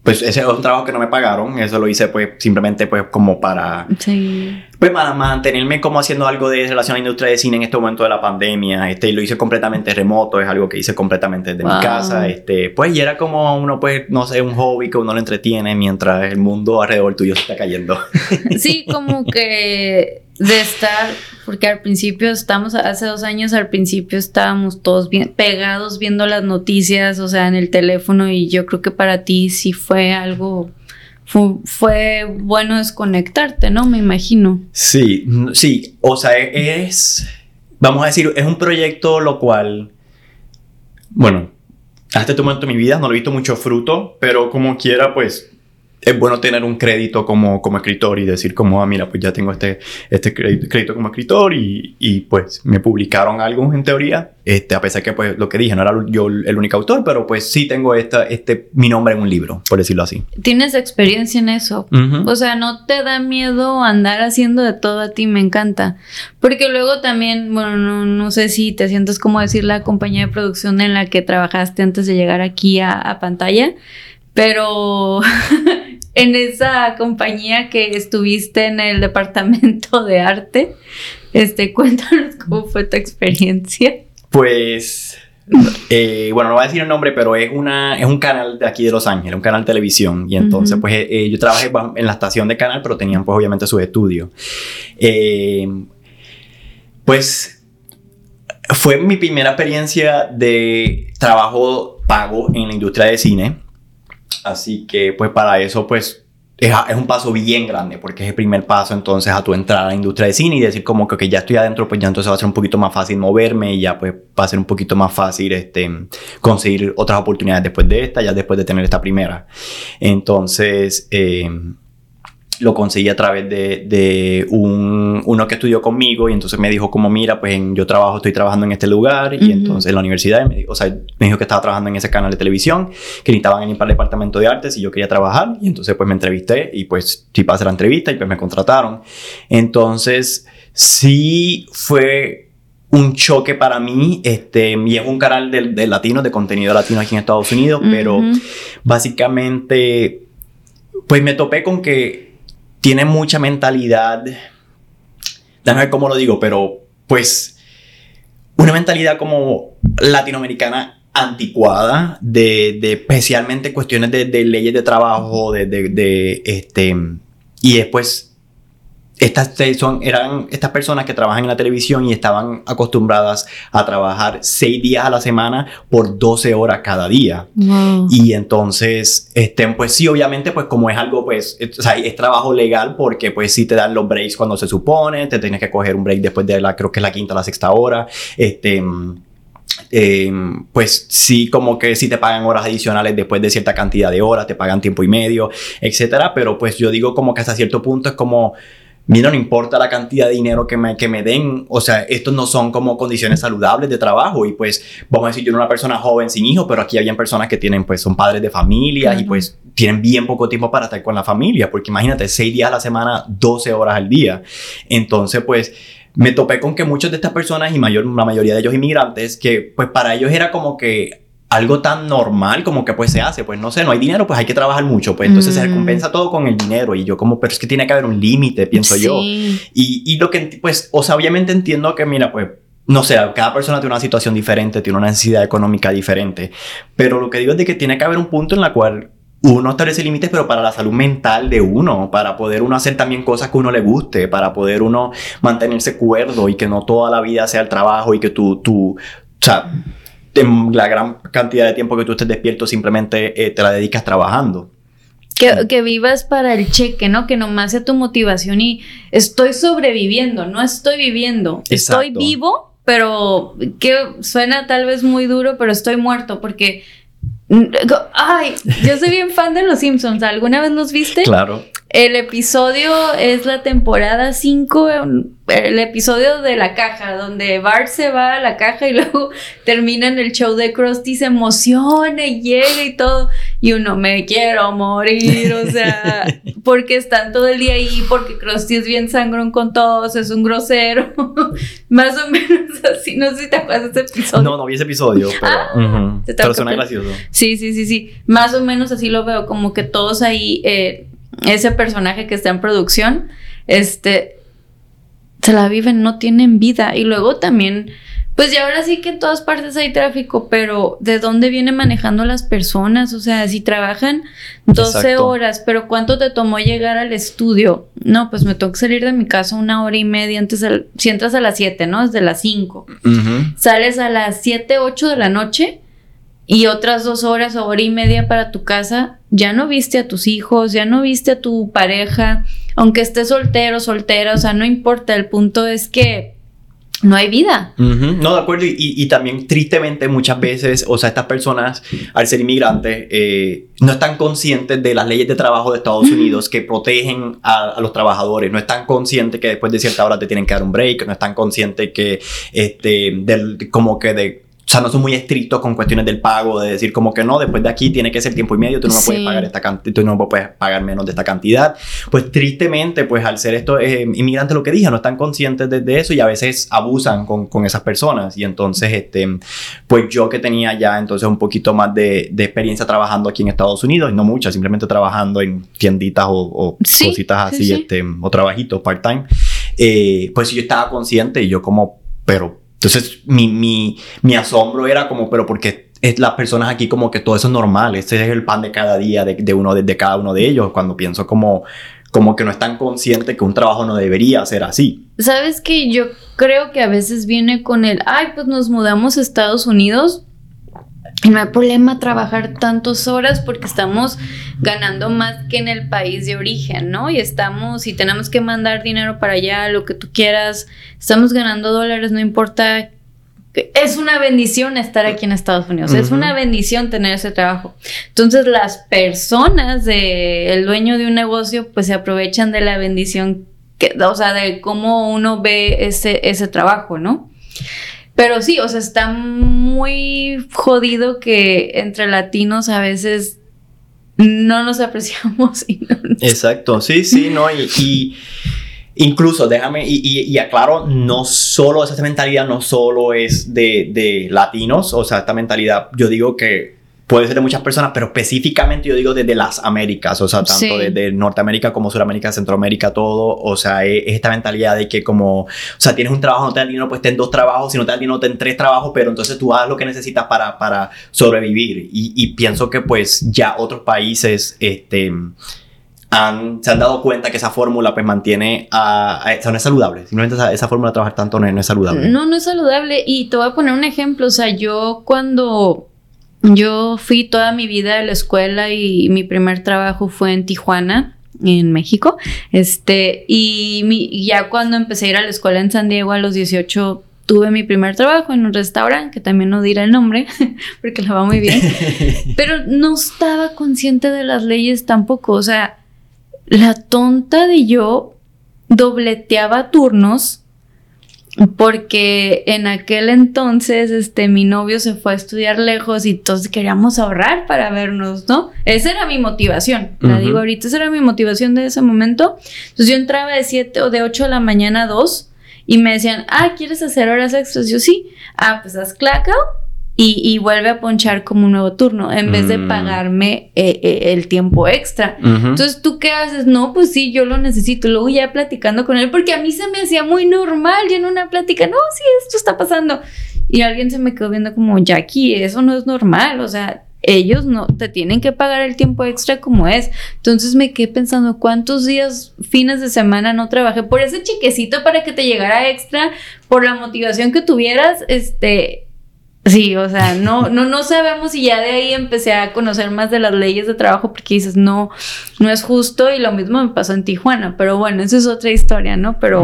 pues ese es un trabajo que no me pagaron, eso lo hice pues simplemente pues como para... Sí. Pues para mantenerme como haciendo algo de relación a la industria de cine en este momento de la pandemia, este, y lo hice completamente remoto, es algo que hice completamente desde mi casa, este, pues y era como uno pues, no sé, un hobby que uno lo entretiene mientras el mundo alrededor tuyo se está cayendo. Sí, como que de estar, porque al principio estamos, hace dos años al principio estábamos todos bien pegados viendo las noticias, o sea, en el teléfono y yo creo que para ti sí fue algo, fue, bueno desconectarte, ¿no? Me imagino. Sí, sí, o sea, es, vamos a decir, es un proyecto lo cual, bueno, hasta este momento de mi vida no lo he visto mucho fruto, pero como quiera, pues es bueno tener un crédito como, como escritor y decir como, ah, mira, pues ya tengo este, este crédito, como escritor y, y, pues me publicaron algo en teoría, este, a pesar que pues lo que dije, no era yo el único autor, pero pues sí tengo esta, este, mi nombre en un libro, por decirlo así. Tienes experiencia en eso. O sea, no te da miedo andar haciendo de todo a ti, me encanta. Porque luego también, bueno, no, no sé si te sientes como decir la compañía de producción en la que trabajaste antes de llegar aquí a, a pantalla pero en esa compañía que estuviste en el departamento de arte, este, cuéntanos cómo fue tu experiencia. Pues, eh, bueno, no voy a decir el nombre, pero es, una, es un canal de aquí de Los Ángeles, un canal de televisión. Y entonces, pues, eh, yo trabajé en la estación de canal, pero tenían, pues, obviamente sus estudios. Eh, pues, fue mi primera experiencia de trabajo pago en la industria de cine. Así que pues para eso pues es, un paso bien grande porque es el primer paso entonces a tu entrar a la industria de cine y decir como que ya estoy adentro, pues ya entonces va a ser un poquito más fácil moverme y ya pues va a ser un poquito más fácil este, conseguir otras oportunidades después de esta, ya después de tener esta primera. Entonces, eh, lo conseguí a través de, de un, uno que estudió conmigo y entonces me dijo como mira pues yo trabajo estoy trabajando en este lugar y entonces en la universidad me dijo, o sea me dijo que estaba trabajando en ese canal de televisión que necesitaban alguien para el departamento de artes y yo quería trabajar y entonces pues me entrevisté y pues sí pasé la entrevista y pues me contrataron. Entonces sí fue un choque para mí, este, y es un canal de, latino, de contenido latino aquí en Estados Unidos, pero básicamente, pues me topé con que tiene mucha mentalidad, déjame ver cómo lo digo, pero pues una mentalidad como latinoamericana anticuada de, de especialmente cuestiones de, de, leyes de trabajo, de, de, este, y después estas son, eran estas personas que trabajan en la televisión y estaban acostumbradas a trabajar seis días a la semana por 12 horas cada día. Y entonces, este, pues sí, obviamente, pues como es algo, pues, es, o sea, es trabajo legal porque pues sí te dan los breaks cuando se supone, te tienes que coger un break después de la, creo que es la quinta o la sexta hora. Este, eh, pues sí, como que sí te pagan horas adicionales después de cierta cantidad de horas, te pagan tiempo y medio, etcétera. Pero pues yo digo como que hasta cierto punto es como mira, no importa la cantidad de dinero que me, que me den, o sea, estos no son como condiciones saludables de trabajo y pues, vamos a decir, yo era una persona joven sin hijos, pero aquí habían personas que tienen, pues, son padres de familia y pues tienen bien poco tiempo para estar con la familia, porque imagínate, seis días a la semana, 12 horas al día. Entonces, pues, me topé con que muchas de estas personas y mayor, la mayoría de ellos inmigrantes, que pues para ellos era como que algo tan normal como que pues se hace, pues no sé, no hay dinero, pues hay que trabajar mucho, pues entonces se mm. recompensa todo con el dinero y yo como, pero es que tiene que haber un límite, pienso yo. Y, y lo que, pues, o sea, obviamente entiendo que, mira, pues, no sé, cada persona tiene una situación diferente, tiene una necesidad económica diferente, pero lo que digo es de que tiene que haber un punto en la cual uno establece límites, pero para la salud mental de uno, para poder uno hacer también cosas que uno le guste, para poder uno mantenerse cuerdo y que no toda la vida sea el trabajo y que tú, tú, o sea, la gran cantidad de tiempo que tú estés despierto simplemente eh, te la dedicas trabajando. Que, que, vivas para el cheque, ¿no? Que nomás sea tu motivación y estoy sobreviviendo, no estoy viviendo. Estoy vivo, pero que suena tal vez muy duro, pero estoy muerto porque... Ay, yo soy bien fan de los Simpsons. ¿Alguna vez los viste? Claro. El episodio es la temporada 5, el episodio de la caja, donde Bart se va a la caja y luego termina en el show de Krusty, se emociona y llega y todo. Y uno, me quiero morir, o sea, porque están todo el día ahí, porque Krusty es bien sangrón con todos, es un grosero. Más o menos así, no sé si te acuerdas de ese episodio. No, no vi ese episodio, pero, ah, pero suena gracioso. Sí, sí, sí, sí. Más o menos así lo veo, como que todos ahí... Eh, ese personaje que está en producción, este, se la viven, no tienen vida. Y luego también, pues ya ahora sí que en todas partes hay tráfico, pero ¿de dónde viene manejando las personas? O sea, si trabajan 12 horas, pero ¿cuánto te tomó llegar al estudio? No, pues me tengo que salir de mi casa una hora y media antes, si entras a las 7, ¿no? Desde las 5. Sales a las 7, 8 de la noche y otras dos horas o hora y media para tu casa, ya no viste a tus hijos, ya no viste a tu pareja, aunque estés soltero, soltera, o sea, no importa, el punto es que no hay vida. No, de acuerdo, y, también tristemente muchas veces, o sea, estas personas, al ser inmigrantes, eh, no están conscientes de las leyes de trabajo de Estados Unidos que protegen a, los trabajadores, no están conscientes que después de cierta hora te tienen que dar un break, no están conscientes que, este, del, como que de sea, no son muy estrictos con cuestiones del pago, de decir como que no, después de aquí tiene que ser tiempo y medio, tú no me puedes pagar esta cantidad, tú no puedes pagar menos de esta cantidad. Pues tristemente, pues al ser estos eh, inmigrantes, lo que dije, no están conscientes de, eso y a veces abusan con, con, esas personas. Y entonces, este, pues yo que tenía ya entonces un poquito más de, de experiencia trabajando aquí en Estados Unidos, y no mucha, simplemente trabajando en tienditas o, cositas así, este, o trabajitos part-time, eh, pues yo estaba consciente y yo como, pero entonces, mi, mi, asombro era como, pero porque es las personas aquí como que todo eso es normal, este es el pan de cada día de, de uno de, cada uno de ellos, cuando pienso como como que no están conscientes que un trabajo no debería ser así. Sabes que yo creo que a veces viene con el, ay, pues nos mudamos a Estados Unidos no hay problema trabajar tantas horas porque estamos ganando más que en el país de origen, ¿no? Y estamos, y tenemos que mandar dinero para allá, lo que tú quieras, estamos ganando dólares, no importa. Es una bendición estar aquí en Estados Unidos, es una bendición tener ese trabajo. Entonces las personas de el dueño de un negocio pues se aprovechan de la bendición, que, o sea, de cómo uno ve ese, ese trabajo, ¿no? Pero sí, o sea, está muy jodido que entre latinos a veces no nos apreciamos. Y no Exacto, sí, sí, no, y, incluso déjame, y, y, aclaro, no solo esa mentalidad, no solo es de, de latinos, o sea, esta mentalidad, yo digo que puede ser de muchas personas, pero específicamente yo digo desde las Américas, o sea, tanto desde Norteamérica como Sudamérica, Centroamérica, todo, o sea, es, esta mentalidad de que como, o sea, tienes un trabajo, no te dan dinero, pues ten dos trabajos, si no te dan dinero, ten tres trabajos, pero entonces tú haces lo que necesitas para, para sobrevivir. Y, pienso que pues ya otros países, este... Han, se han dado cuenta que esa fórmula pues mantiene a, a, o sea, no es saludable. Simplemente esa, esa fórmula de trabajar tanto no es saludable. No, no es saludable. Y te voy a poner un ejemplo. O sea, yo cuando yo fui toda mi vida a la escuela y mi primer trabajo fue en Tijuana, en México. Este, y, ya cuando empecé a ir a la escuela en San Diego a los 18 tuve mi primer trabajo en un restaurante, que también no diré el nombre, porque la va muy bien, pero no estaba consciente de las leyes tampoco, o sea, la tonta de yo dobleteaba turnos porque en aquel entonces este mi novio se fue a estudiar lejos y entonces queríamos ahorrar para vernos, ¿no? Esa era mi motivación, la digo ahorita, esa era mi motivación de ese momento. Entonces yo entraba de 7 o de 8 de la mañana a 2 y me decían, ah, ¿quieres hacer horas extras? Yo sí, ah, pues haz clacao y, vuelve a ponchar como un nuevo turno en vez de mm. pagarme eh, eh, el tiempo extra. Entonces, ¿tú qué haces? No, pues sí, yo lo necesito. Luego ya platicando con él, porque a mí se me hacía muy normal y en una plática, no, sí, esto está pasando. Y alguien se me quedó viendo como, Jackie, eso no es normal, o sea, ellos no te tienen que pagar el tiempo extra como es. Entonces me quedé pensando cuántos días, fines de semana no trabajé por ese chiquecito para que te llegara extra, por la motivación que tuvieras, este, Sí, o sea, no, no, no sabemos y ya de ahí empecé a conocer más de las leyes de trabajo porque dices, no, no es justo y lo mismo me pasó en Tijuana, pero bueno, esa es otra historia, ¿no? Pero,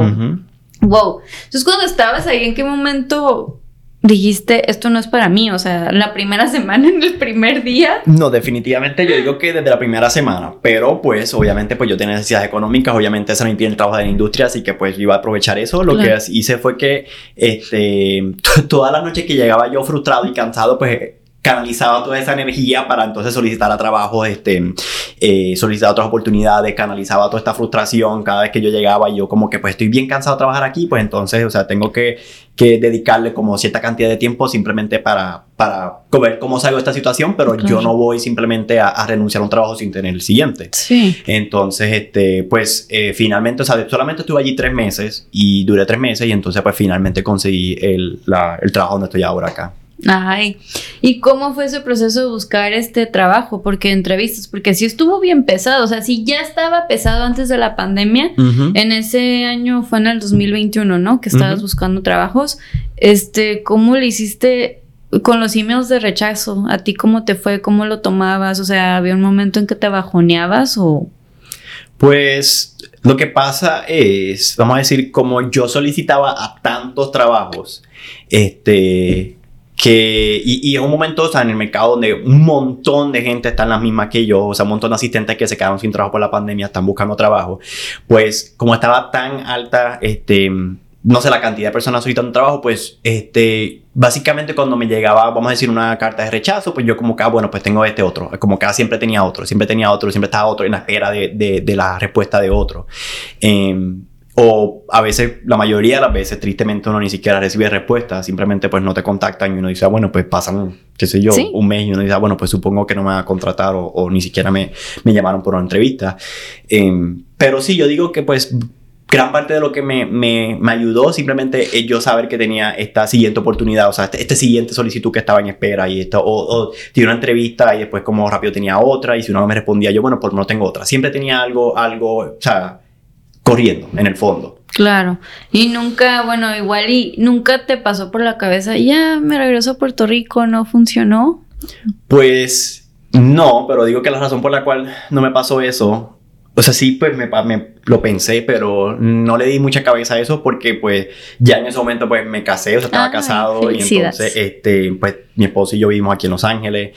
wow. Entonces, cuando estabas ahí, ¿en qué momento dijiste, esto no es para mí? O sea, la primera semana, en el primer día. No, definitivamente yo digo que desde la primera semana, pero pues obviamente pues yo tenía necesidades económicas, obviamente eso no impide el trabajo de la industria, así que pues iba a aprovechar eso. Lo que hice fue que este, toda la noche que llegaba yo frustrado y cansado, pues canalizaba toda esa energía para entonces solicitar a trabajo, este, eh, solicitar otras oportunidades, canalizaba toda esta frustración cada vez que yo llegaba y yo como que pues estoy bien cansado de trabajar aquí, pues entonces, o sea, tengo que, que dedicarle como cierta cantidad de tiempo simplemente para, para ver cómo salgo de esta situación, pero yo no voy simplemente a, renunciar a un trabajo sin tener el siguiente. Sí. Entonces, este, pues eh, finalmente, o sea, solamente estuve allí tres meses y duré tres meses y entonces pues finalmente conseguí el, la, el trabajo donde estoy ahora acá. Ay, ¿y cómo fue ese proceso de buscar este trabajo? Porque entrevistas, porque si estuvo bien pesado, o sea, si ya estaba pesado antes de la pandemia, en ese año fue en el 2021, ¿no? Que estabas buscando trabajos, este, ¿cómo le hiciste con los emails de rechazo? ¿A ti cómo te fue? ¿Cómo lo tomabas? O sea, ¿había un momento en que te bajoneabas o...? Pues lo que pasa es, vamos a decir, como yo solicitaba a tantos trabajos, este que, y, y, en un momento, o sea, en el mercado donde un montón de gente está en las mismas que yo, o sea, un montón de asistentes que se quedaron sin trabajo por la pandemia, están buscando trabajo, pues como estaba tan alta, este, no sé, la cantidad de personas solicitando trabajo, pues, este, básicamente cuando me llegaba, vamos a decir, una carta de rechazo, pues yo como que, ah, bueno, pues tengo este otro, como que ah, siempre tenía otro, siempre tenía otro, siempre estaba otro en la espera de, de, de la respuesta de otro. Eh, o a veces, la mayoría de las veces, tristemente uno ni siquiera recibe respuesta, simplemente pues no te contactan y uno dice, ah, bueno, pues pasan, qué sé yo, un mes y uno dice, ah, bueno, pues supongo que no me van a contratar o, ni siquiera me, me, llamaron por una entrevista. Em, pero sí, yo digo que pues gran parte de lo que me, me, me, ayudó simplemente es yo saber que tenía esta siguiente oportunidad, o sea, este, este siguiente solicitud que estaba en espera y esto, o, o tenía una entrevista y después como rápido tenía otra y si uno no me respondía yo, bueno, pues no tengo otra. Siempre tenía algo, algo, o sea, corriendo en el fondo. Claro, y nunca, bueno, igual y nunca te pasó por la cabeza, ya me regreso a Puerto Rico, no funcionó. Pues no, pero digo que la razón por la cual no me pasó eso o sea, sí, pues me, me, lo pensé, pero no le di mucha cabeza a eso porque pues ya en ese momento pues me casé, o sea, estaba casado y entonces, este, pues mi esposo y yo vivimos aquí en Los Ángeles,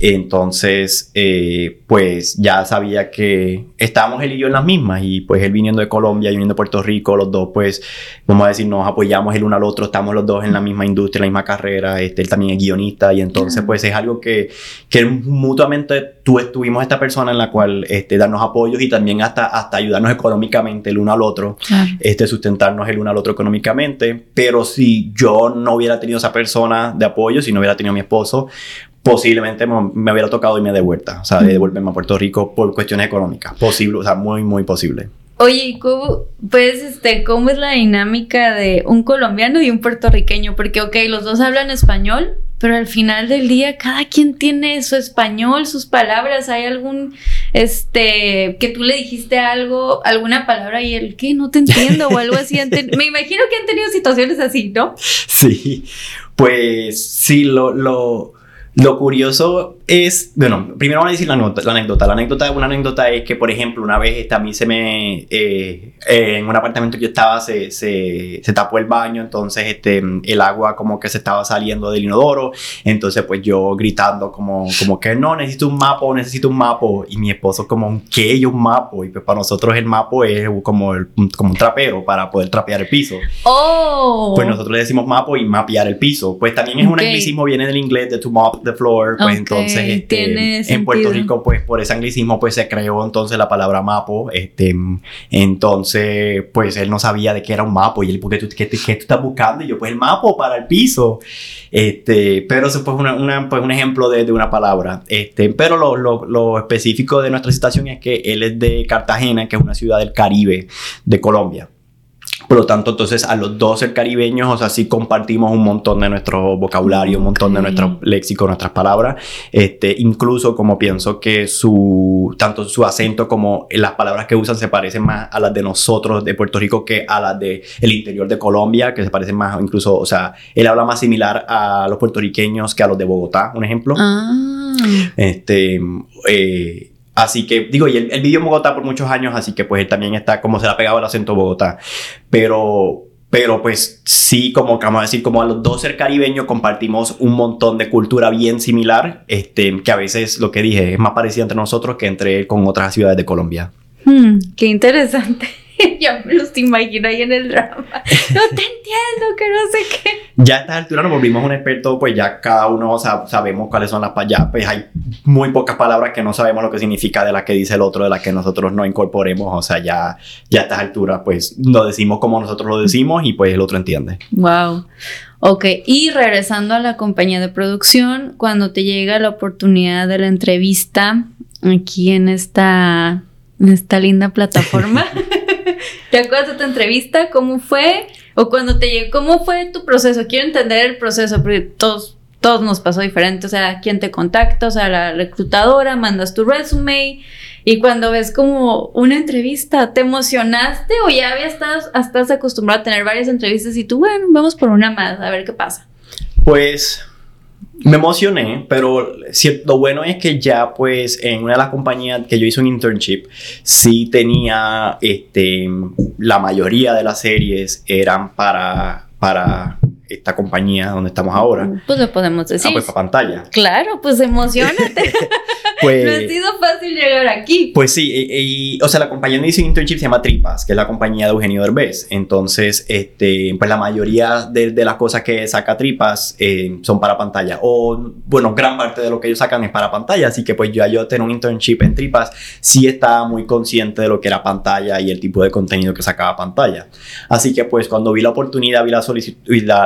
entonces, eh, pues ya sabía que estábamos él y yo en las mismas y pues él viniendo de Colombia y viniendo de Puerto Rico, los dos pues, vamos a decir, nos apoyamos el uno al otro, estamos los dos en la misma industria, en la misma carrera, este, él también es guionista y entonces pues es algo que, que mutuamente tú, tuvimos esta persona en la cual este, darnos apoyos y también hasta, hasta ayudarnos económicamente el uno al otro, este, sustentarnos el uno al otro económicamente, pero si yo no hubiera tenido esa persona de apoyo, si no hubiera tenido mi esposo, posiblemente me, hubiera tocado irme de vuelta, o sea, de devolverme a Puerto Rico por cuestiones económicas. Posible, o sea, muy, muy posible. Oye, ¿cómo, pues, este, ¿cómo es la dinámica de un colombiano y un puertorriqueño? Porque, ok, los dos hablan español, pero al final del día cada quien tiene su español, sus palabras. ¿Hay algún, este, que tú le dijiste algo, alguna palabra y él, que no te entiendo o algo así? Me imagino que han tenido situaciones así, ¿no? Sí, pues sí, lo, lo, lo curioso es, bueno, primero vamos a decir la, la, anécdota. La anécdota, una anécdota es que, por ejemplo, una vez este, a mí se me, eh, en un apartamento que yo estaba, se, se, se, tapó el baño, entonces este, el agua como que se estaba saliendo del inodoro, entonces pues yo gritando como, como que no, necesito un mapo, necesito un mapo, y mi esposo como, ¿qué? Y un mapo, y pues para nosotros el mapo es como, el, como un trapero para poder trapear el piso. Oh. Pues nosotros le decimos mapo y mapear el piso. Pues también es un anglicismo, viene del inglés de to mop the floor, pues entonces este, en Puerto Rico, pues por ese anglicismo, pues se creó entonces la palabra mapo. Este, entonces, pues él no sabía de qué era un mapo. Y él, ¿por qué tú, qué, tú estás buscando? Y yo, pues el mapo para el piso. Este, pero eso fue una, pues, un ejemplo de, de, una palabra. Este, pero lo, lo, lo, específico de nuestra situación es que él es de Cartagena, que es una ciudad del Caribe de Colombia. Por lo tanto, entonces a los dos ser caribeños, o sea, sí compartimos un montón de nuestro vocabulario, un montón de nuestro léxico, nuestras palabras. Este, incluso como pienso que su, tanto su acento como las palabras que usan se parecen más a las de nosotros de Puerto Rico que a las de el interior de Colombia, que se parecen más, incluso, o sea, él habla más similar a los puertorriqueños que a los de Bogotá, un ejemplo. Ah. Este, eh, Así que, digo, y él, vivió en Bogotá por muchos años, así que pues él también está como se le ha pegado el acento Bogotá. Pero, pero pues sí, como vamos a decir, como a los dos ser caribeños compartimos un montón de cultura bien similar, este, que a veces lo que dije es más parecido entre nosotros que entre con otras ciudades de Colombia. Hmm, qué interesante. ya me los imagino ahí en el drama. No te entiendo, que no sé qué. Ya a esta altura nos volvimos un experto, pues ya cada uno sabemos cuáles son las palabras. Pues hay muy pocas palabras que no sabemos lo que significa de las que dice el otro, de las que nosotros no incorporemos. O sea, ya, ya a estas alturas, pues lo decimos como nosotros lo decimos y pues el otro entiende. Wow. Ok, y regresando a la compañía de producción, cuando te llega la oportunidad de la entrevista aquí en esta, en esta linda plataforma. ¿Te acuerdas de tu entrevista? ¿Cómo fue? O cuando te llegó, ¿cómo fue tu proceso? Quiero entender el proceso, porque todos, todos nos pasó diferente. O sea, ¿quién te contacta? O sea, la reclutadora, mandas tu resume. Y cuando ves como una entrevista, ¿te emocionaste o ya habías estado, estás acostumbrado a tener varias entrevistas y tú, bueno, vamos por una más, a ver qué pasa? Pues me emocioné, pero lo bueno es que ya pues en una de las compañías que yo hice un internship, sí tenía, este, la mayoría de las series eran para, para esta compañía donde estamos ahora. Pues lo podemos decir. Ah, pues para pantalla. Claro, pues emocionate. pues, no ha sido fácil llegar aquí. Pues sí, y, o sea, la compañía donde hice internship se llama Tripas, que es la compañía de Eugenio Derbez. Entonces, este, pues la mayoría de, de las cosas que saca Tripas eh, son para pantalla. O, bueno, gran parte de lo que ellos sacan es para pantalla. Así que pues yo, yo tener un internship en Tripas, sí estaba muy consciente de lo que era pantalla y el tipo de contenido que sacaba pantalla. Así que pues cuando vi la oportunidad, vi la solicitud, y la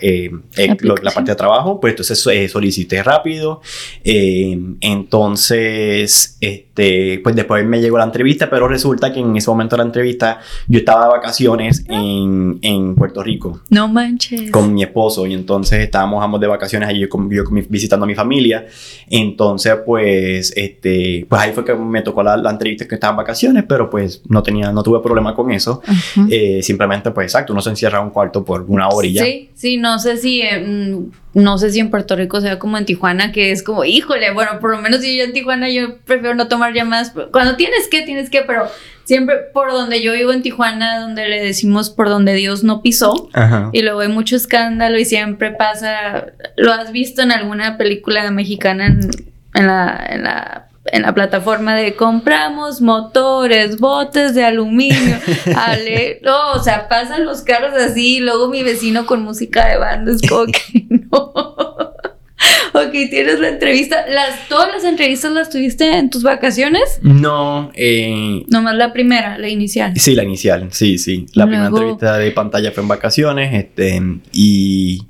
eh, eh, la, parte de trabajo, pues entonces eh, solicité rápido. entonces entonces, este, pues después me llegó la entrevista, pero resulta que en ese momento de la entrevista yo estaba de vacaciones en, en Puerto Rico. No manches. Con mi esposo y entonces estábamos ambos de vacaciones allí, yo, con- yo visitando a mi familia. Entonces, pues, este, pues ahí fue que me tocó la, la entrevista que estaba en vacaciones, pero pues no tenía, no tuve problema con eso. Ajá. Eh, simplemente, pues exacto, uno se encierra en un cuarto por una hora y ya. Sí, sí, no sé si, eh, mm, no sé si en Puerto Rico sea como en Tijuana, que es como, híjole, bueno, por lo menos si yo en Tijuana yo prefiero no tomar llamadas. Cuando tienes que, tienes que, pero siempre por donde yo vivo en Tijuana, donde le decimos por donde Dios no pisó. Ajá. Y luego hay mucho escándalo y siempre pasa, lo has visto en alguna película mexicana en, en la, en la en la plataforma de compramos motores, botes de aluminio, ale, no, o sea, pasan los carros así, y luego mi vecino con música de banda, es como que no. ok, tienes la entrevista, las, todas las entrevistas las tuviste en tus vacaciones, No, eh, nomás la primera, la inicial. Sí, la inicial, sí, sí. La primera entrevista de pantalla fue en vacaciones, este, y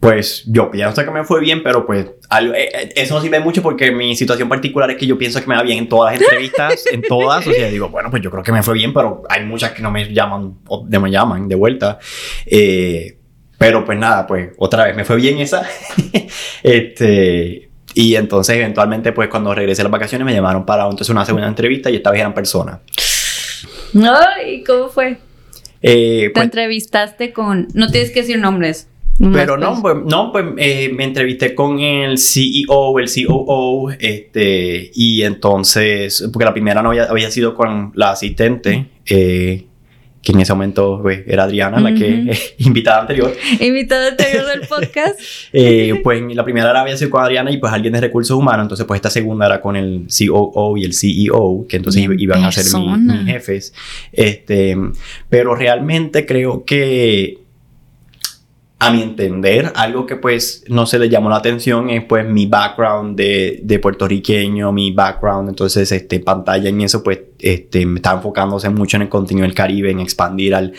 pues yo pienso que me fue bien, pero pues algo- eh, eh, eso no sirve mucho porque mi situación particular es que yo pienso que me va bien en todas las entrevistas, en todas, o sea, digo, bueno, pues yo creo que me fue bien, pero hay muchas que no me llaman, o no me llaman de vuelta. Eh, pero pues nada, pues otra vez me fue bien esa. este, y entonces eventualmente pues cuando regresé a las vacaciones me llamaron para entonces una segunda entrevista y esta vez eran personas. Ay, ¿cómo fue? Eh, Te pues, entrevistaste con. No tienes que decir nombres. Pero no, pues. no, pues eh, me entrevisté con el CEO, el COO, este, y entonces, porque la primera no había, había sido con la asistente, eh, que en ese momento pues, era Adriana, la que invitada anterior. Invitado anterior del podcast. Eh, pues la primera era había sido con Adriana y pues alguien de recursos humanos, entonces pues esta segunda era con el COO y el CEO, que entonces Bien iban a ser mi- mis jefes. Este, pero realmente creo que a mi entender, algo que pues no se le llamó la atención es pues mi background de, de puertorriqueño, mi background, entonces este pantalla en eso pues este está enfocándose mucho en el contenido del Caribe, en expandir al,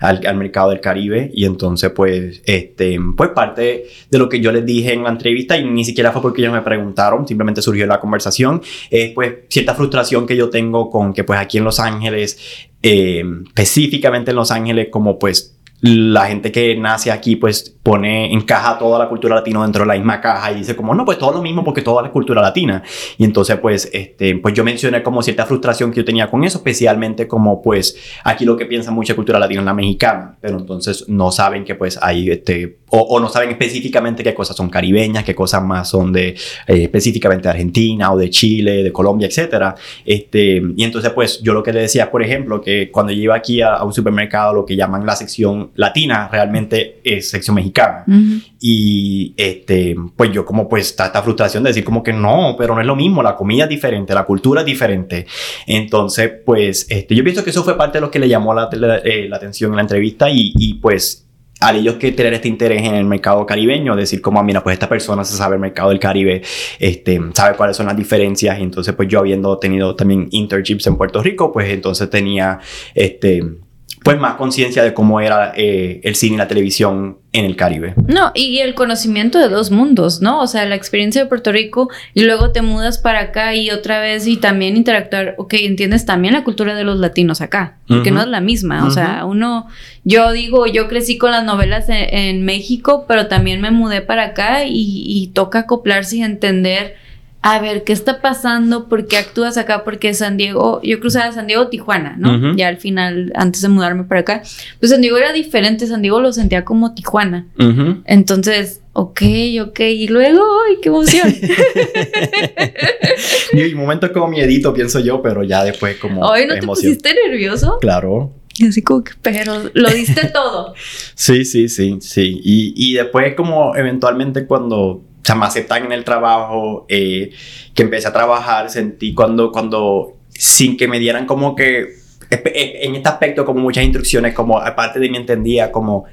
al, al mercado del Caribe y entonces pues este pues parte de lo que yo les dije en la entrevista y ni siquiera fue porque ellos me preguntaron, simplemente surgió la conversación, es pues cierta frustración que yo tengo con que pues aquí en Los Ángeles, eh, específicamente en Los Ángeles como pues la gente que nace aquí pues pone, encaja toda la cultura latina dentro de la misma caja y dice como no, pues todo lo mismo porque toda la cultura latina. Y entonces pues, este, pues yo mencioné como cierta frustración que yo tenía con eso, especialmente como pues aquí lo que piensa mucha cultura latina es la mexicana, pero entonces no saben que pues hay, este, o, o no saben específicamente qué cosas son caribeñas, qué cosas más son de eh, específicamente de Argentina o de Chile, de Colombia, etcétera. Este, y entonces pues yo lo que le decía, por ejemplo, que cuando yo iba aquí a, a un supermercado, lo que llaman la sección latina, realmente es sección mexicana. Y este, pues yo como pues está esta frustración de decir como que no, pero no es lo mismo, la comida es diferente, la cultura es diferente. Entonces, pues este, yo pienso que eso fue parte de lo que le llamó la, la- eh, la atención en la entrevista y, y, pues al ellos que tener este interés en el mercado caribeño, decir como, ah, mira, pues esta persona se sabe el mercado del Caribe, este, sabe cuáles son las diferencias y entonces pues yo habiendo tenido también internships en Puerto Rico, pues entonces tenía este, pues más conciencia de cómo era eh, el cine y la televisión en el Caribe. No, y el conocimiento de dos mundos, ¿no? O sea, la experiencia de Puerto Rico y luego te mudas para acá y otra vez y también interactuar, ok, entiendes también la cultura de los latinos acá, porque no es la misma, o sea, uno, yo digo, yo crecí con las novelas en, en México, pero también me mudé para acá y, y toca acoplarse y entender. A ver, ¿qué está pasando? ¿Por qué actúas acá? Porque San Diego, yo cruzaba San Diego, Tijuana, ¿no? Ya al final, antes de mudarme para acá, pues San Diego era diferente, San Diego lo sentía como Tijuana. Entonces, ok, ok, y luego, ¡ay, qué emoción! Y un momento como miedito, pienso yo, pero ya después como Hoy no te emoción. pusiste nervioso. Claro. Y así como que, pero lo diste todo. Sí, sí, sí, sí. Y, y después como eventualmente cuando o sea, me aceptan en el trabajo, eh, que empecé a trabajar, sentí cuando, cuando, sin que me dieran como que, espe- eh, en este aspecto como muchas instrucciones, como aparte de mí entendía como,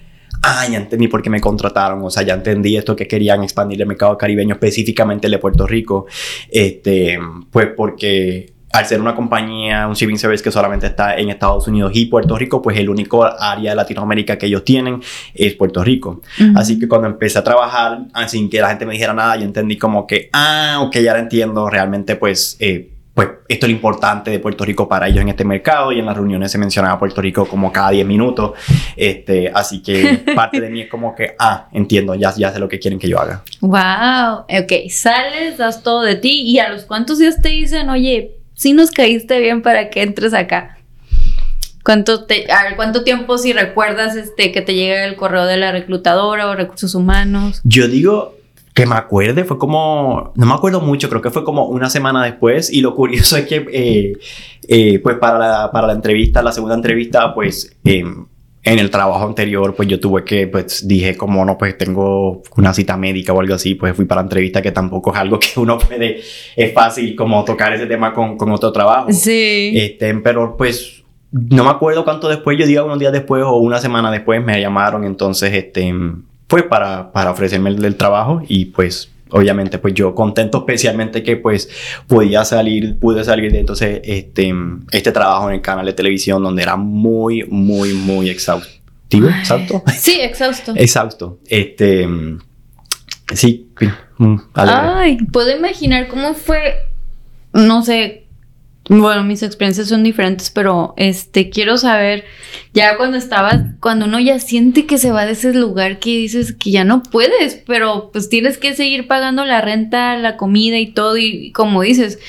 ah, ya entendí por qué me contrataron, o sea, ya entendí esto que querían expandir el mercado caribeño, específicamente el de Puerto Rico, este, pues porque al ser una compañía, un shipping service que solamente está en Estados Unidos y Puerto Rico, pues el único área de Latinoamérica que ellos tienen es Puerto Rico. Así que cuando empecé a trabajar, sin que la gente me dijera nada, yo entendí como que, ah, ok, ya lo entiendo, realmente pues... Eh, pues esto es lo importante de Puerto Rico para ellos en este mercado y en las reuniones se mencionaba Puerto Rico como cada 10 minutos. Este, así que parte de mí es como que, ah, entiendo, ya, ya sé lo que quieren que yo haga. Wow, ok, sales, das todo de ti y a los cuantos días te dicen, oye, si nos caíste bien para que entres acá. ¿Cuánto, te, ¿Cuánto tiempo si recuerdas este, que te llega el correo de la reclutadora o recursos humanos? Yo digo que me acuerde, fue como, no me acuerdo mucho, creo que fue como una semana después y lo curioso es que eh, eh, pues para la, para la entrevista, la segunda entrevista, pues em, en el trabajo anterior, pues yo tuve que, pues dije, como no, pues tengo una cita médica o algo así, pues fui para la entrevista, que tampoco es algo que uno puede, es fácil como tocar ese tema con, con otro trabajo. Sí. Este, pero pues no me acuerdo cuánto después, yo digo unos días después o una semana después me llamaron, entonces, este, fue para, para ofrecerme el, el trabajo y pues obviamente pues yo contento especialmente que pues podía salir, pude salir de entonces este, este trabajo en el canal de televisión donde era muy, muy, muy exhaustivo, ¿exhausto? Sí, exhausto. exhausto. Este, sí, mm, Ay, puedo imaginar cómo fue, no sé, bueno, mis experiencias son diferentes, pero este quiero saber ya cuando estabas, cuando uno ya siente que se va de ese lugar que dices que ya no puedes, pero pues tienes que seguir pagando la renta, la comida y todo y como dices,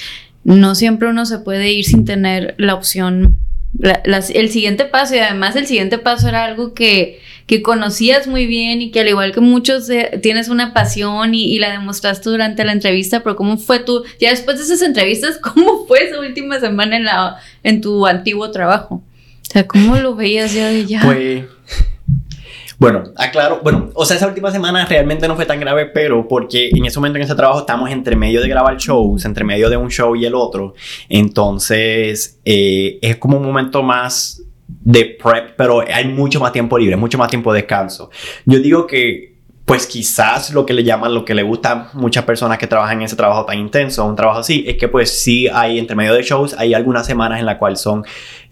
no siempre uno se puede ir sin tener la opción el siguiente paso y además el siguiente paso era algo que que conocías muy bien y que al igual que muchos eh, tienes una pasión y, la demostraste durante la entrevista, pero ¿cómo fue tú, ya después de esas entrevistas, cómo fue esa última semana en, la, en tu antiguo trabajo? O sea, ¿cómo lo veías ya de ya? Pues, bueno, aclaro, bueno, o sea, esa última semana realmente no fue tan grave, pero porque en ese momento en ese trabajo estamos entre medio de grabar shows, entre medio de un show y el otro, entonces eh, es como un momento más de prep, pero hay mucho más tiempo libre, mucho más tiempo de descanso. Yo digo que, pues quizás lo que le llaman, lo que le gusta a muchas personas que trabajan en ese trabajo tan intenso, un trabajo así, es que pues sí hay entre medio de shows, hay algunas semanas en las cuales son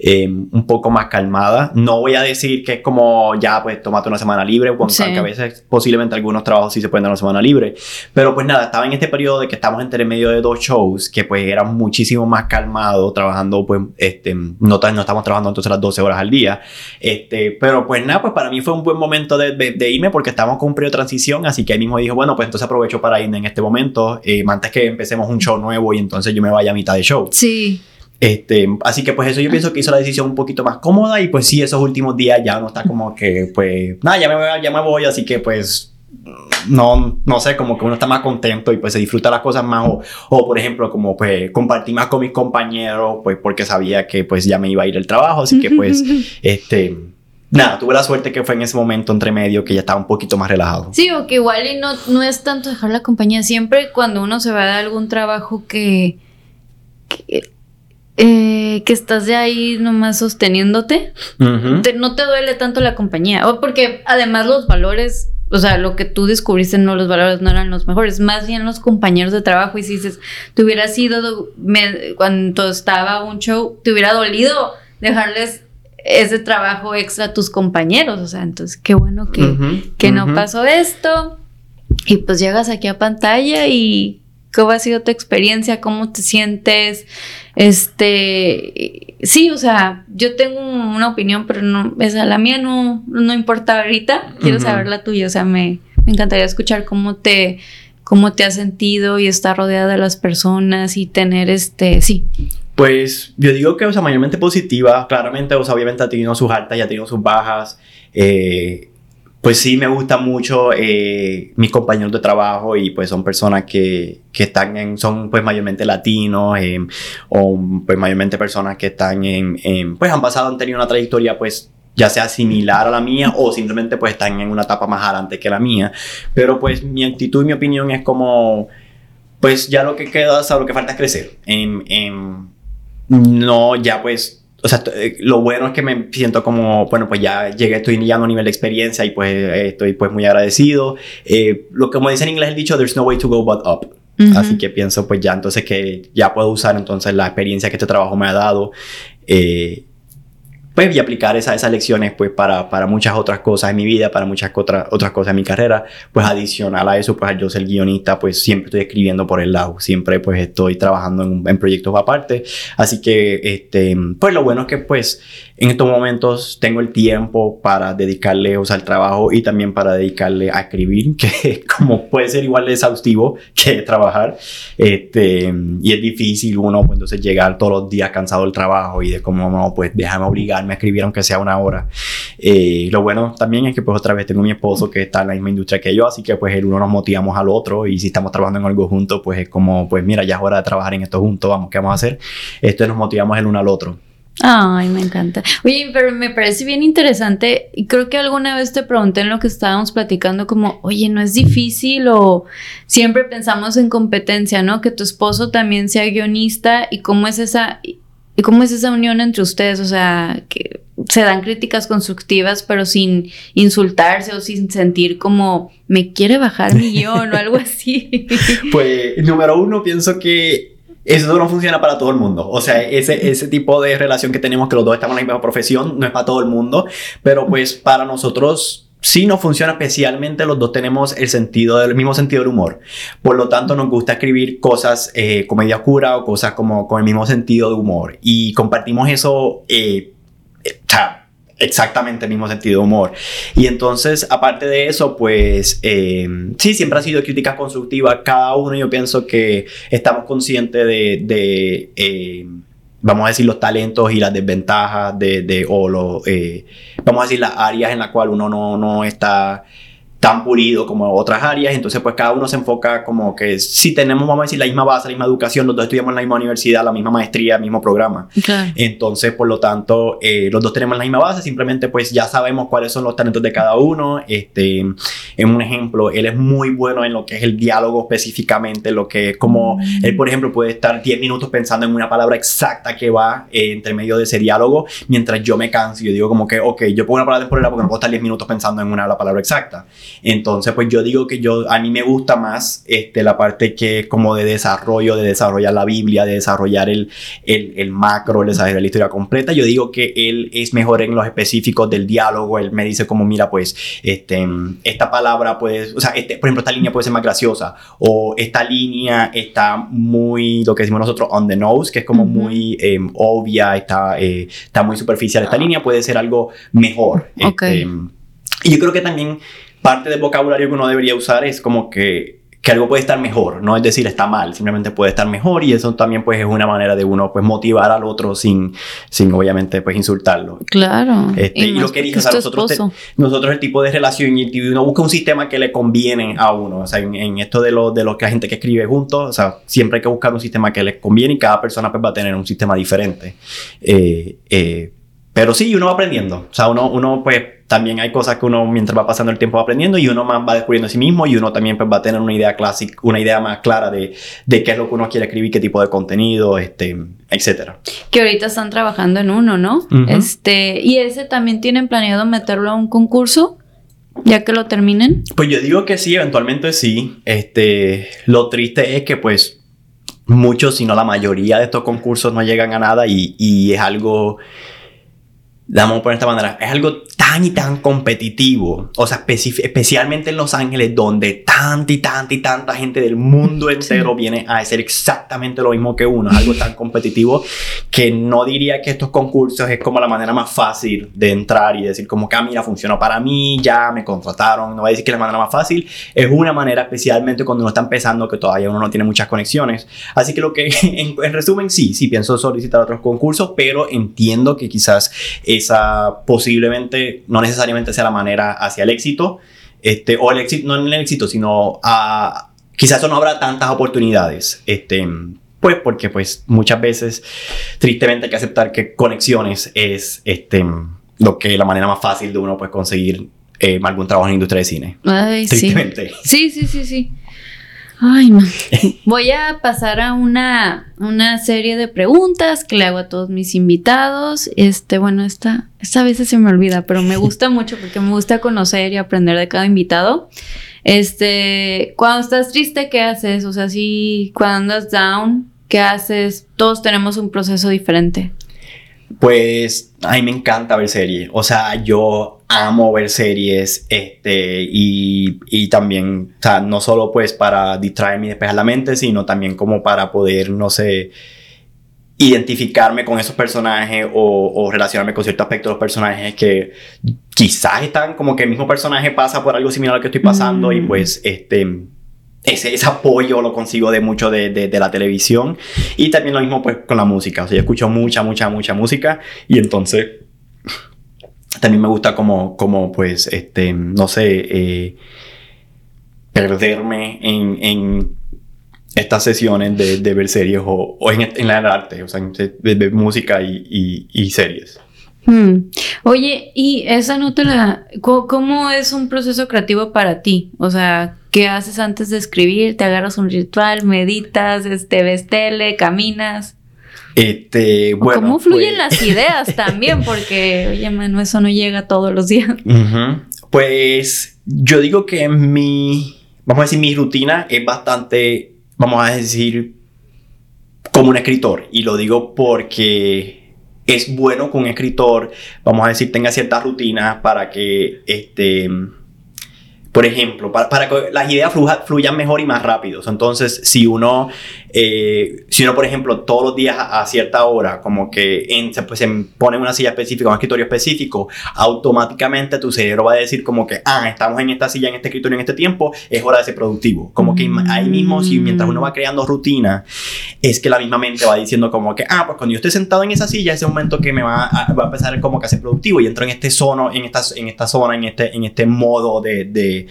Em, un poco más calmada. No voy a decir que es como ya, pues, tomate una semana libre, porque a veces posiblemente algunos trabajos sí se pueden dar una semana libre. Pero pues nada, estaba en este periodo de que estamos entre medio de dos shows, que pues era muchísimo más calmado, trabajando, pues, este, no, no estamos trabajando entonces las 12 horas al día. Este, pero pues nada, pues para mí fue un buen momento de, de, irme porque estábamos de transición, así que ahí mismo dijo, bueno, pues entonces aprovecho para irme en este momento, eh, antes que empecemos un show nuevo y entonces yo me vaya a mitad de show. Sí. Este, así que pues eso yo pienso que hizo la decisión un poquito más cómoda y pues sí, esos últimos días ya no está como que pues, nada, ya me voy, ya me voy, así que pues no, no sé, como que uno está más contento y pues se disfruta las cosas más o, o, por ejemplo como pues compartir más con mis compañeros pues porque sabía que pues ya me iba a ir el trabajo, así que pues este... Nada, tuve la suerte que fue en ese momento entre medio que ya estaba un poquito más relajado. Sí, o que igual y no, no es tanto dejar la compañía. Siempre cuando uno se va de algún trabajo que, que eh, que estás de ahí nomás sosteniéndote, no te duele tanto la compañía. O porque además los valores, o sea, lo que tú descubriste, no, los valores no eran los mejores, más bien los compañeros de trabajo. Y si dices, te hubiera sido, cuando estaba un show, te hubiera dolido dejarles ese trabajo extra a tus compañeros. O sea, entonces qué bueno que, que no pasó esto. Y pues llegas aquí a pantalla y ¿Cómo ha sido tu experiencia? ¿Cómo te sientes? Este, sí, o sea, yo tengo una opinión, pero no, esa la mía no, no importa ahorita. Quiero saber la tuya, o sea, me, me, encantaría escuchar cómo te, cómo te has sentido y estar rodeada de las personas y tener este, sí. Pues yo digo que, o sea, mayormente positiva, claramente, o sea, obviamente ha tenido sus altas y ha tenido sus bajas. Eh, pues sí, me gusta mucho eh, mis compañeros de trabajo y pues son personas que, que están en, son pues mayormente latinos eh, o pues mayormente personas que están en, en, pues han pasado, han tenido una trayectoria pues ya sea similar a la mía o simplemente pues están en una etapa más adelante que la mía. Pero pues mi actitud y mi opinión es como, pues ya lo que queda, o lo que falta es crecer. En, no, ya pues o sea, eh, lo bueno es que me siento como, bueno, pues ya llegué, estoy llegando a un nivel de experiencia y pues estoy pues muy agradecido. Eh, lo que como dice en inglés el dicho, there's no way to go but up. Así que pienso pues ya entonces que ya puedo usar entonces la experiencia que este trabajo me ha dado. Eh, pues, y aplicar esa, esas lecciones pues para, para muchas otras cosas en mi vida, para muchas otras otras cosas en mi carrera, pues adicional a eso, pues yo ser guionista, pues siempre estoy escribiendo por el lado, siempre pues estoy trabajando en, en proyectos aparte, así que este, pues lo bueno es que pues en estos momentos tengo el tiempo para dedicarle o sea, al trabajo y también para dedicarle a escribir, que como puede ser igual de exhaustivo que trabajar. Este, y es difícil uno pues, entonces llegar todos los días cansado del trabajo y de cómo no, pues déjame obligarme a escribir aunque sea una hora. Eh, lo bueno también es que pues otra vez tengo mi esposo que está en la misma industria que yo, así que pues el uno nos motivamos al otro y si estamos trabajando en algo juntos, pues es como, pues mira, ya es hora de trabajar en esto juntos, vamos, ¿qué vamos a hacer? Esto nos motivamos el uno al otro. Ay, me encanta. Oye, pero me parece bien interesante creo que alguna vez te pregunté en lo que estábamos platicando como, oye, no es difícil o siempre pensamos en competencia, ¿no? Que tu esposo también sea guionista y cómo es esa y cómo es esa unión entre ustedes, o sea, que se dan críticas constructivas pero sin insultarse o sin sentir como me quiere bajar mi guion o algo así. Pues número uno pienso que eso no funciona para todo el mundo. O sea, ese, ese tipo de relación que tenemos, que los dos estamos en la misma profesión, no es para todo el mundo, pero pues para nosotros sí no funciona especialmente, los dos tenemos el sentido del mismo sentido del humor. Por lo tanto, nos gusta escribir cosas eh, comedia oscura o cosas como con el mismo sentido de humor. Y compartimos eso, eh, eh exactamente el mismo sentido de humor. Y entonces, aparte de eso, pues eh, sí, siempre ha sido crítica constructiva. Cada uno yo pienso que estamos conscientes de, eh, vamos a decir, los talentos y las desventajas de, de o lo, eh, vamos a decir, las áreas en las cuales uno no, no está tan pulido como otras áreas, entonces pues cada uno se enfoca como que si tenemos, vamos a decir, la misma base, la misma educación, los dos estudiamos en la misma universidad, la misma maestría, el mismo programa. Entonces, por lo tanto, eh, los dos tenemos la misma base, simplemente pues ya sabemos cuáles son los talentos de cada uno. Este, en un ejemplo, él es muy bueno en lo que es el diálogo específicamente, lo que es como, mm. él por ejemplo puede estar 10 minutos pensando en una palabra exacta que va eh, entre medio de ese diálogo, mientras yo me canso yo digo como que, ok, yo pongo una palabra temporal porque no puedo estar 10 minutos pensando en una la palabra exacta. Entonces, pues yo digo que yo, a mí me gusta más este, la parte que como de desarrollo, de desarrollar la Biblia, de desarrollar el, el, el macro, el desarrollo de la historia completa. Yo digo que él es mejor en los específicos del diálogo. Él me dice como, mira, pues, este, esta palabra puede, o sea, este, por ejemplo, esta línea puede ser más graciosa. O esta línea está muy, lo que decimos nosotros, on the nose, que es como muy em, obvia, está, eh, está muy superficial. Esta línea puede ser algo mejor. Este, y yo creo que también parte del vocabulario que uno debería usar es como que, que algo puede estar mejor, no es decir está mal, simplemente puede estar mejor y eso también pues es una manera de uno pues motivar al otro sin, sin obviamente pues insultarlo. Claro. Este, y, lo que dije, o sea, nosotros, nosotros el tipo de relación y uno busca un sistema que le conviene a uno, o sea, en, esto de lo, de lo que la gente que escribe juntos, o sea, siempre hay que buscar un sistema que les conviene y cada persona pues va a tener un sistema diferente. Eh, eh, pero sí, uno va aprendiendo, o sea, uno, uno pues también hay cosas que uno mientras va pasando el tiempo va aprendiendo y uno más va descubriendo a sí mismo y uno también pues, va a tener una idea clásica, una idea más clara de, de, qué es lo que uno quiere escribir, qué tipo de contenido, este, etcétera. Que ahorita están trabajando en uno, ¿no? Este, y ese también tienen planeado meterlo a un concurso ya que lo terminen. Pues yo digo que sí, eventualmente sí. Este, lo triste es que pues muchos, si no la mayoría de estos concursos no llegan a nada y, y es algo vamos por esta manera, es algo tan y tan competitivo, o sea, especialmente en Los Ángeles, donde tanta y tanta y tanta gente del mundo entero viene a hacer exactamente lo mismo que uno, es algo tan competitivo que no diría que estos concursos es como la manera más fácil de entrar y decir como que, ah, mira, funcionó para mí, ya me contrataron, no voy a decir que es la manera más fácil, es una manera especialmente cuando uno está empezando que todavía uno no tiene muchas conexiones, así que lo que, en, en resumen, sí, sí pienso solicitar otros concursos, pero entiendo que quizás esa posiblemente no necesariamente sea la manera hacia el éxito, este, o el éxito, no en el éxito, sino a, quizás no habrá tantas oportunidades, este, pues porque pues muchas veces tristemente hay que aceptar que conexiones es este, lo que la manera más fácil de uno pues conseguir eh, algún trabajo en la industria de cine. Ay, tristemente. Sí, sí, sí, sí. Ay, no. Voy a pasar a una, una serie de preguntas que le hago a todos mis invitados. Este, bueno, esta, esta vez se me olvida, pero me gusta mucho porque me gusta conocer y aprender de cada invitado. Este, cuando estás triste, ¿qué haces? O sea, si cuando andas down, ¿qué haces? Todos tenemos un proceso diferente. Pues a mí me encanta ver series. O sea, yo amo ver series. Este, y, y también, o sea, no solo pues para distraerme y despejar la mente, sino también como para poder, no sé, identificarme con esos personajes o, o, relacionarme con ciertos aspectos de los personajes que quizás están como que el mismo personaje pasa por algo similar a lo que estoy pasando y mm. pues este ese, ese, apoyo lo consigo de mucho de, de, de, la televisión y también lo mismo pues con la música, o sea, yo escucho mucha, mucha, mucha música y entonces también me gusta como, como pues, este, no sé, eh, perderme en, en estas sesiones de, de ver series o, en, en, la arte, o sea, de, ver música y, y, y series. Hmm. Oye, ¿y esa no te la... ¿Cómo es un proceso creativo para ti? O sea, ¿qué haces antes de escribir? ¿Te agarras un ritual, meditas, este, ves tele, caminas? Este, bueno, ¿Cómo fluyen pues... las ideas también? Porque, oye, mano, eso no llega todos los días. Uh -huh. Pues yo digo que mi, vamos a decir, mi rutina es bastante vamos a decir, como un escritor. Y lo digo porque es bueno que un escritor, vamos a decir, tenga ciertas rutinas para que este por ejemplo, para, que las ideas fluyan mejor y más rápido. Entonces, si uno, eh, si uno, por ejemplo, todos los días a, cierta hora, como que se, pues, se pone una silla específica, un escritorio específico, automáticamente tu cerebro va a decir como que, ah, estamos en esta silla, en este escritorio, en este tiempo, es hora de ser productivo. Como que ahí mismo, si mientras uno va creando rutina, es que la misma mente va diciendo como que, ah, pues cuando yo estoy sentado en esa silla, ese momento que me va a, va a empezar como que a ser productivo y entro en este zono, en esta, en esta zona, en este, en este modo de,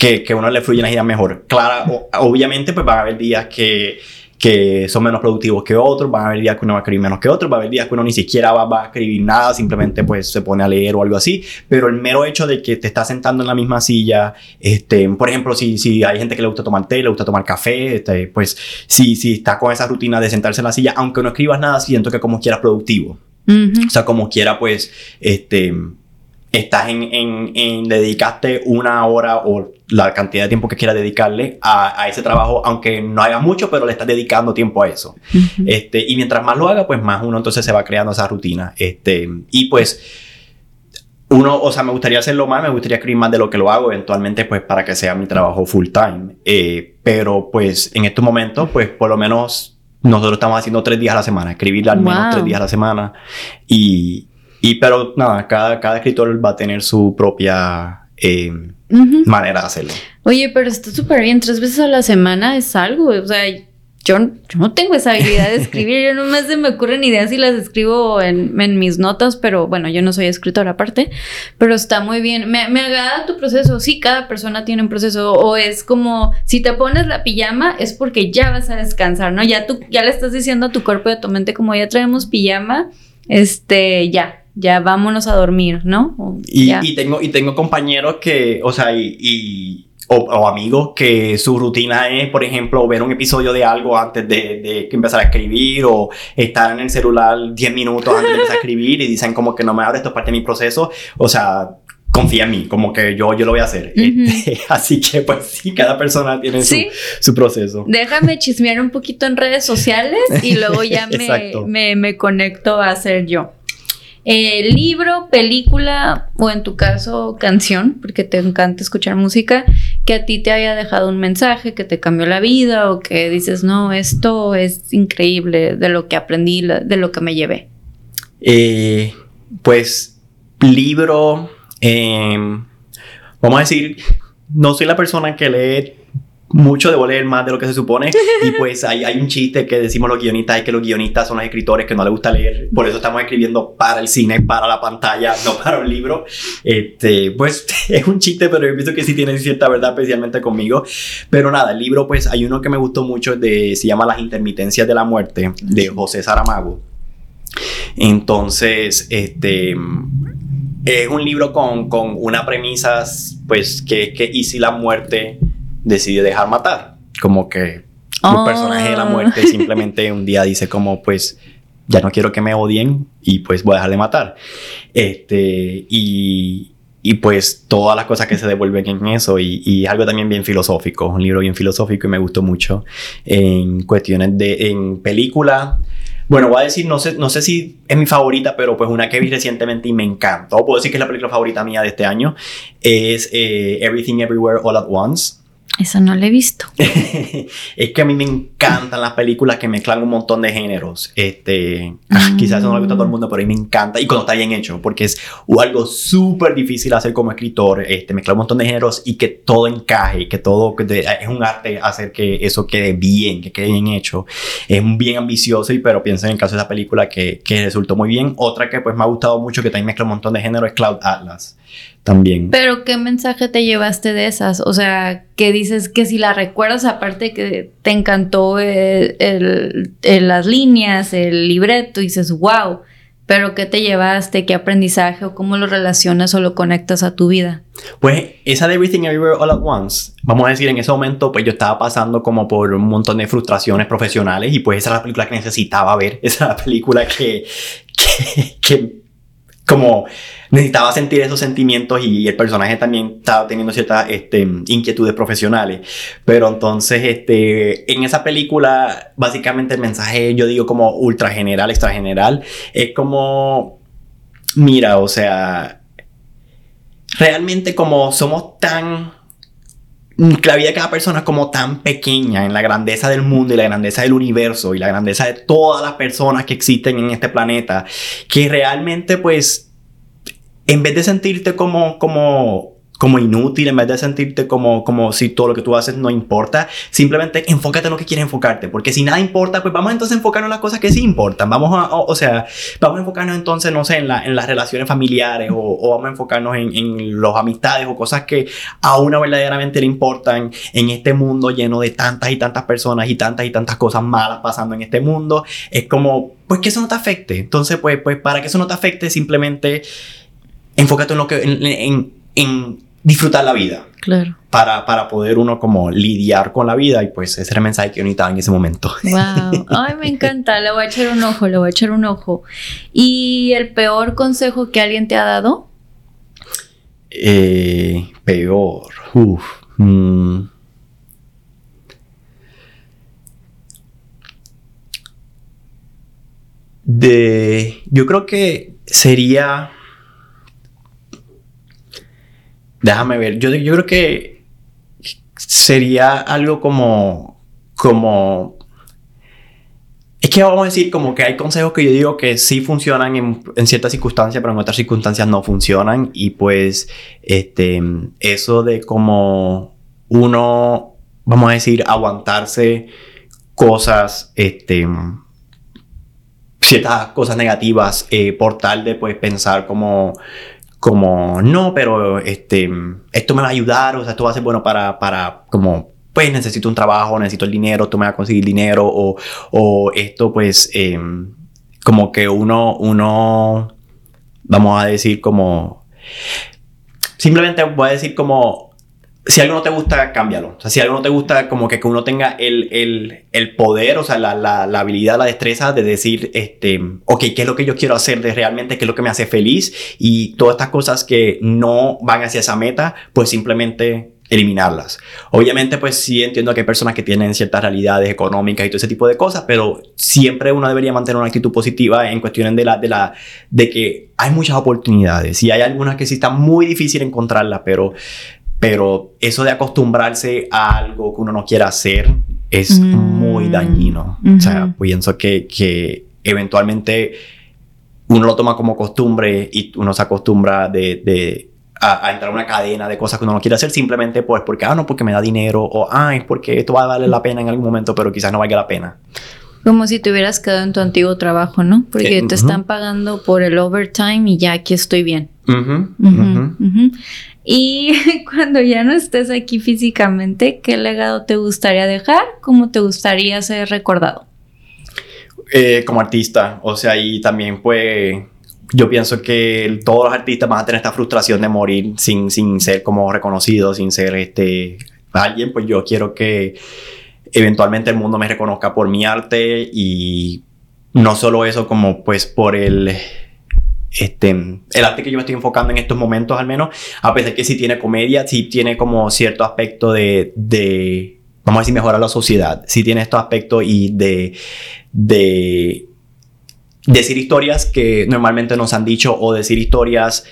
que, que uno le fluyen las ideas mejor. Claro, obviamente pues van a haber días que, que son menos productivos que otros, van a haber días que uno va a escribir menos que otros, va a haber días que uno ni siquiera va, va, a escribir nada, simplemente pues se pone a leer o algo así, pero el mero hecho de que te estás sentando en la misma silla, este, por ejemplo, si, si hay gente que le gusta tomar té, le gusta tomar café, este, pues si, si está con esa rutina de sentarse en la silla, aunque no escribas nada, siento que como quieras productivo. Uh -huh. O sea, como quiera pues, este estás en, en, en, dedicaste una hora o la cantidad de tiempo que quieras dedicarle a, a, ese trabajo, aunque no haga mucho, pero le estás dedicando tiempo a eso. Uh -huh. este, y mientras más lo haga, pues más uno entonces se va creando esa rutina. Este, y pues uno, o sea, me gustaría hacerlo más, me gustaría escribir más de lo que lo hago eventualmente, pues para que sea mi trabajo full time. Eh, pero pues en estos momentos, pues por lo menos nosotros estamos haciendo tres días a la semana, escribir al menos wow. tres días a la semana y y pero nada, cada, cada escritor va a tener su propia eh, uh -huh. manera de hacerlo. Oye, pero está súper bien, tres veces a la semana es algo, o sea, yo, yo no tengo esa habilidad de escribir, yo nomás se me ocurren ideas y las escribo en, en, mis notas, pero bueno, yo no soy escritora aparte, pero está muy bien, me, me agrada tu proceso, sí, cada persona tiene un proceso, o es como, si te pones la pijama es porque ya vas a descansar, ¿no? Ya tú, ya le estás diciendo a tu cuerpo y a tu mente como ya traemos pijama, este, ya, ya vámonos a dormir, ¿no? Y, y, tengo, y tengo compañeros que, o sea, y, y o, o, amigos que su rutina es, por ejemplo, ver un episodio de algo antes de, de empezar a escribir o estar en el celular 10 minutos antes de empezar a escribir y dicen como que no me abre, esto es parte de mi proceso. O sea, confía en mí, como que yo, yo lo voy a hacer. Uh -huh. Así que, pues sí, cada persona tiene ¿Sí? su, su, proceso. Déjame chismear un poquito en redes sociales y luego ya me, me, me, conecto a hacer yo. Eh, libro, película o en tu caso canción, porque te encanta escuchar música, que a ti te haya dejado un mensaje que te cambió la vida o que dices, no, esto es increíble de lo que aprendí, de lo que me llevé. Eh, pues libro, eh, vamos a decir, no soy la persona que lee mucho de leer más de lo que se supone. Y pues hay, hay un chiste que decimos los guionistas, es que los guionistas son los escritores que no les gusta leer. Por eso estamos escribiendo para el cine, para la pantalla, no para un libro. Este, pues es un chiste, pero yo pienso que sí tiene cierta verdad, especialmente conmigo. Pero nada, el libro, pues hay uno que me gustó mucho, de, se llama Las intermitencias de la muerte, de José Saramago. Entonces, este es un libro con, con una premisa, pues, que, que y si la muerte decide dejar matar. Como que oh. un personaje de la muerte simplemente un día dice como pues ya no quiero que me odien y pues voy a dejar de matar. Este, y, y pues todas las cosas que se devuelven en eso y, y, algo también bien filosófico, un libro bien filosófico y me gustó mucho en cuestiones de, en película. Bueno, voy a decir, no sé, no sé si es mi favorita, pero pues una que vi recientemente y me encantó, puedo decir que es la película favorita mía de este año, es eh, Everything Everywhere All at Once. Eso no lo he visto. es que a mí me encantan las películas que mezclan un montón de géneros. Este, ah, quizás eso no le gusta a todo el mundo, pero a mí me encanta. Y cuando está bien hecho, porque es algo súper difícil hacer como escritor, este, mezclar un montón de géneros y que todo encaje, que todo, es un arte hacer que eso quede bien, que quede bien hecho. Es bien ambicioso, y, pero pienso en el caso de esa película que, que resultó muy bien. Otra que pues me ha gustado mucho, que también mezcla un montón de géneros, es Cloud Atlas también. Pero ¿qué mensaje te llevaste de esas? O sea, que dices que si la recuerdas, aparte que te encantó el, las líneas, el libreto, y dices, wow, pero ¿qué te llevaste? ¿Qué aprendizaje? ¿O cómo lo relacionas o lo conectas a tu vida? Pues esa de Everything Everywhere All at Once, vamos a decir, en ese momento, pues yo estaba pasando como por un montón de frustraciones profesionales y pues esa era la película que necesitaba ver, esa era la película que, que, que como necesitaba sentir esos sentimientos y el personaje también estaba teniendo ciertas este, inquietudes profesionales. Pero entonces, este, en esa película, básicamente el mensaje, yo digo como ultra general, extra general, es como, mira, o sea, realmente como somos tan la vida de cada persona es como tan pequeña en la grandeza del mundo y la grandeza del universo y la grandeza de todas las personas que existen en este planeta, que realmente pues, en vez de sentirte como, como como inútil, en vez de sentirte como, como si todo lo que tú haces no importa, simplemente enfócate en lo que quieres enfocarte, porque si nada importa, pues vamos entonces a enfocarnos en las cosas que sí importan, vamos a, o, sea, vamos a enfocarnos entonces, no sé, en, la, en las relaciones familiares o, vamos a enfocarnos en, en los amistades o cosas que a una verdaderamente le importan en este mundo lleno de tantas y tantas personas y tantas y tantas cosas malas pasando en este mundo, es como, pues que eso no te afecte, entonces pues, pues para que eso no te afecte, simplemente enfócate en lo que, en disfrutar la vida. Claro. Para, para poder uno como lidiar con la vida y pues ese era el mensaje que yo necesitaba en ese momento. Wow. Ay, me encanta. Le voy a echar un ojo, le voy a echar un ojo. ¿Y el peor consejo que alguien te ha dado? Eh, peor. Uf. Mm. De. Yo creo que sería Déjame ver. Yo, yo creo que sería algo como. como. Es que vamos a decir como que hay consejos que yo digo que sí funcionan en, en, ciertas circunstancias, pero en otras circunstancias no funcionan. Y pues, este, eso de como uno, vamos a decir, aguantarse cosas, este, ciertas cosas negativas eh, por tal de pues pensar como como, no, pero este, esto me va a ayudar, o sea, esto va a ser bueno para, para, como, pues necesito un trabajo, necesito el dinero, tú me vas a conseguir dinero, o, o esto, pues, em, como que uno, uno, vamos a decir como, simplemente voy a decir como, si algo no te gusta, cámbialo. O sea, si algo no te gusta, como que, que uno tenga el, el, el poder, o sea, la, la, la, habilidad, la destreza de decir, este, ok, ¿qué es lo que yo quiero hacer de realmente? ¿Qué es lo que me hace feliz? Y todas estas cosas que no van hacia esa meta, pues simplemente eliminarlas. Obviamente, pues sí entiendo que hay personas que tienen ciertas realidades económicas y todo ese tipo de cosas, pero siempre uno debería mantener una actitud positiva en cuestiones de la, de la, de que hay muchas oportunidades y hay algunas que sí están muy difícil encontrarlas, pero pero eso de acostumbrarse a algo que uno no quiere hacer es mm. muy dañino. O sea, pienso que, que, eventualmente uno lo toma como costumbre y uno se acostumbra de, de a, entrar a una cadena de cosas que uno no quiere hacer simplemente pues porque, ah, no, porque me da dinero o, ah, es porque esto va a valer la pena en algún momento, pero quizás no valga la pena. Como si te hubieras quedado en tu antiguo trabajo, ¿no? Porque eh, te están pagando por el overtime y ya aquí estoy bien. Y cuando ya no estés aquí físicamente, ¿qué legado te gustaría dejar? ¿Cómo te gustaría ser recordado? Eh, como artista, o sea, y también pues yo pienso que todos los artistas van a tener esta frustración de morir sin, sin ser como reconocidos, sin ser este alguien, pues yo quiero que eventualmente el mundo me reconozca por mi arte y no solo eso como pues por el este, el arte que yo me estoy enfocando en estos momentos al menos, a pesar que sí tiene comedia, sí tiene como cierto aspecto de, de vamos a decir, mejorar la sociedad, sí tiene estos aspectos y de, de decir historias que normalmente nos han dicho o decir historias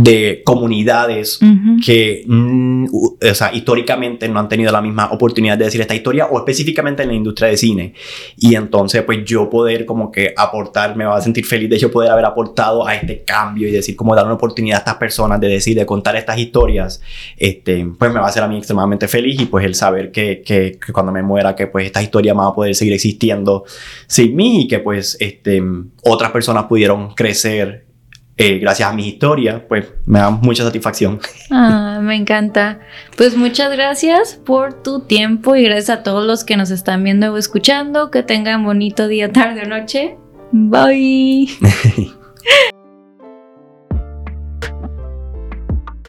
de comunidades que, mm, o sea, históricamente no han tenido la misma oportunidad de decir esta historia o específicamente en la industria de cine. Y entonces, pues yo poder como que aportar, me va a sentir feliz de yo poder haber aportado a este cambio y decir como dar una oportunidad a estas personas de decir, de contar estas historias, este, pues me va a hacer a mí extremadamente feliz y pues el saber que, que, que cuando me muera, que pues esta historia va a poder seguir existiendo sin mí y que pues este, otras personas pudieron crecer eh, gracias a mi historia, pues me da mucha satisfacción. Ah, me encanta. Pues muchas gracias por tu tiempo y gracias a todos los que nos están viendo o escuchando. Que tengan bonito día, tarde o noche. Bye.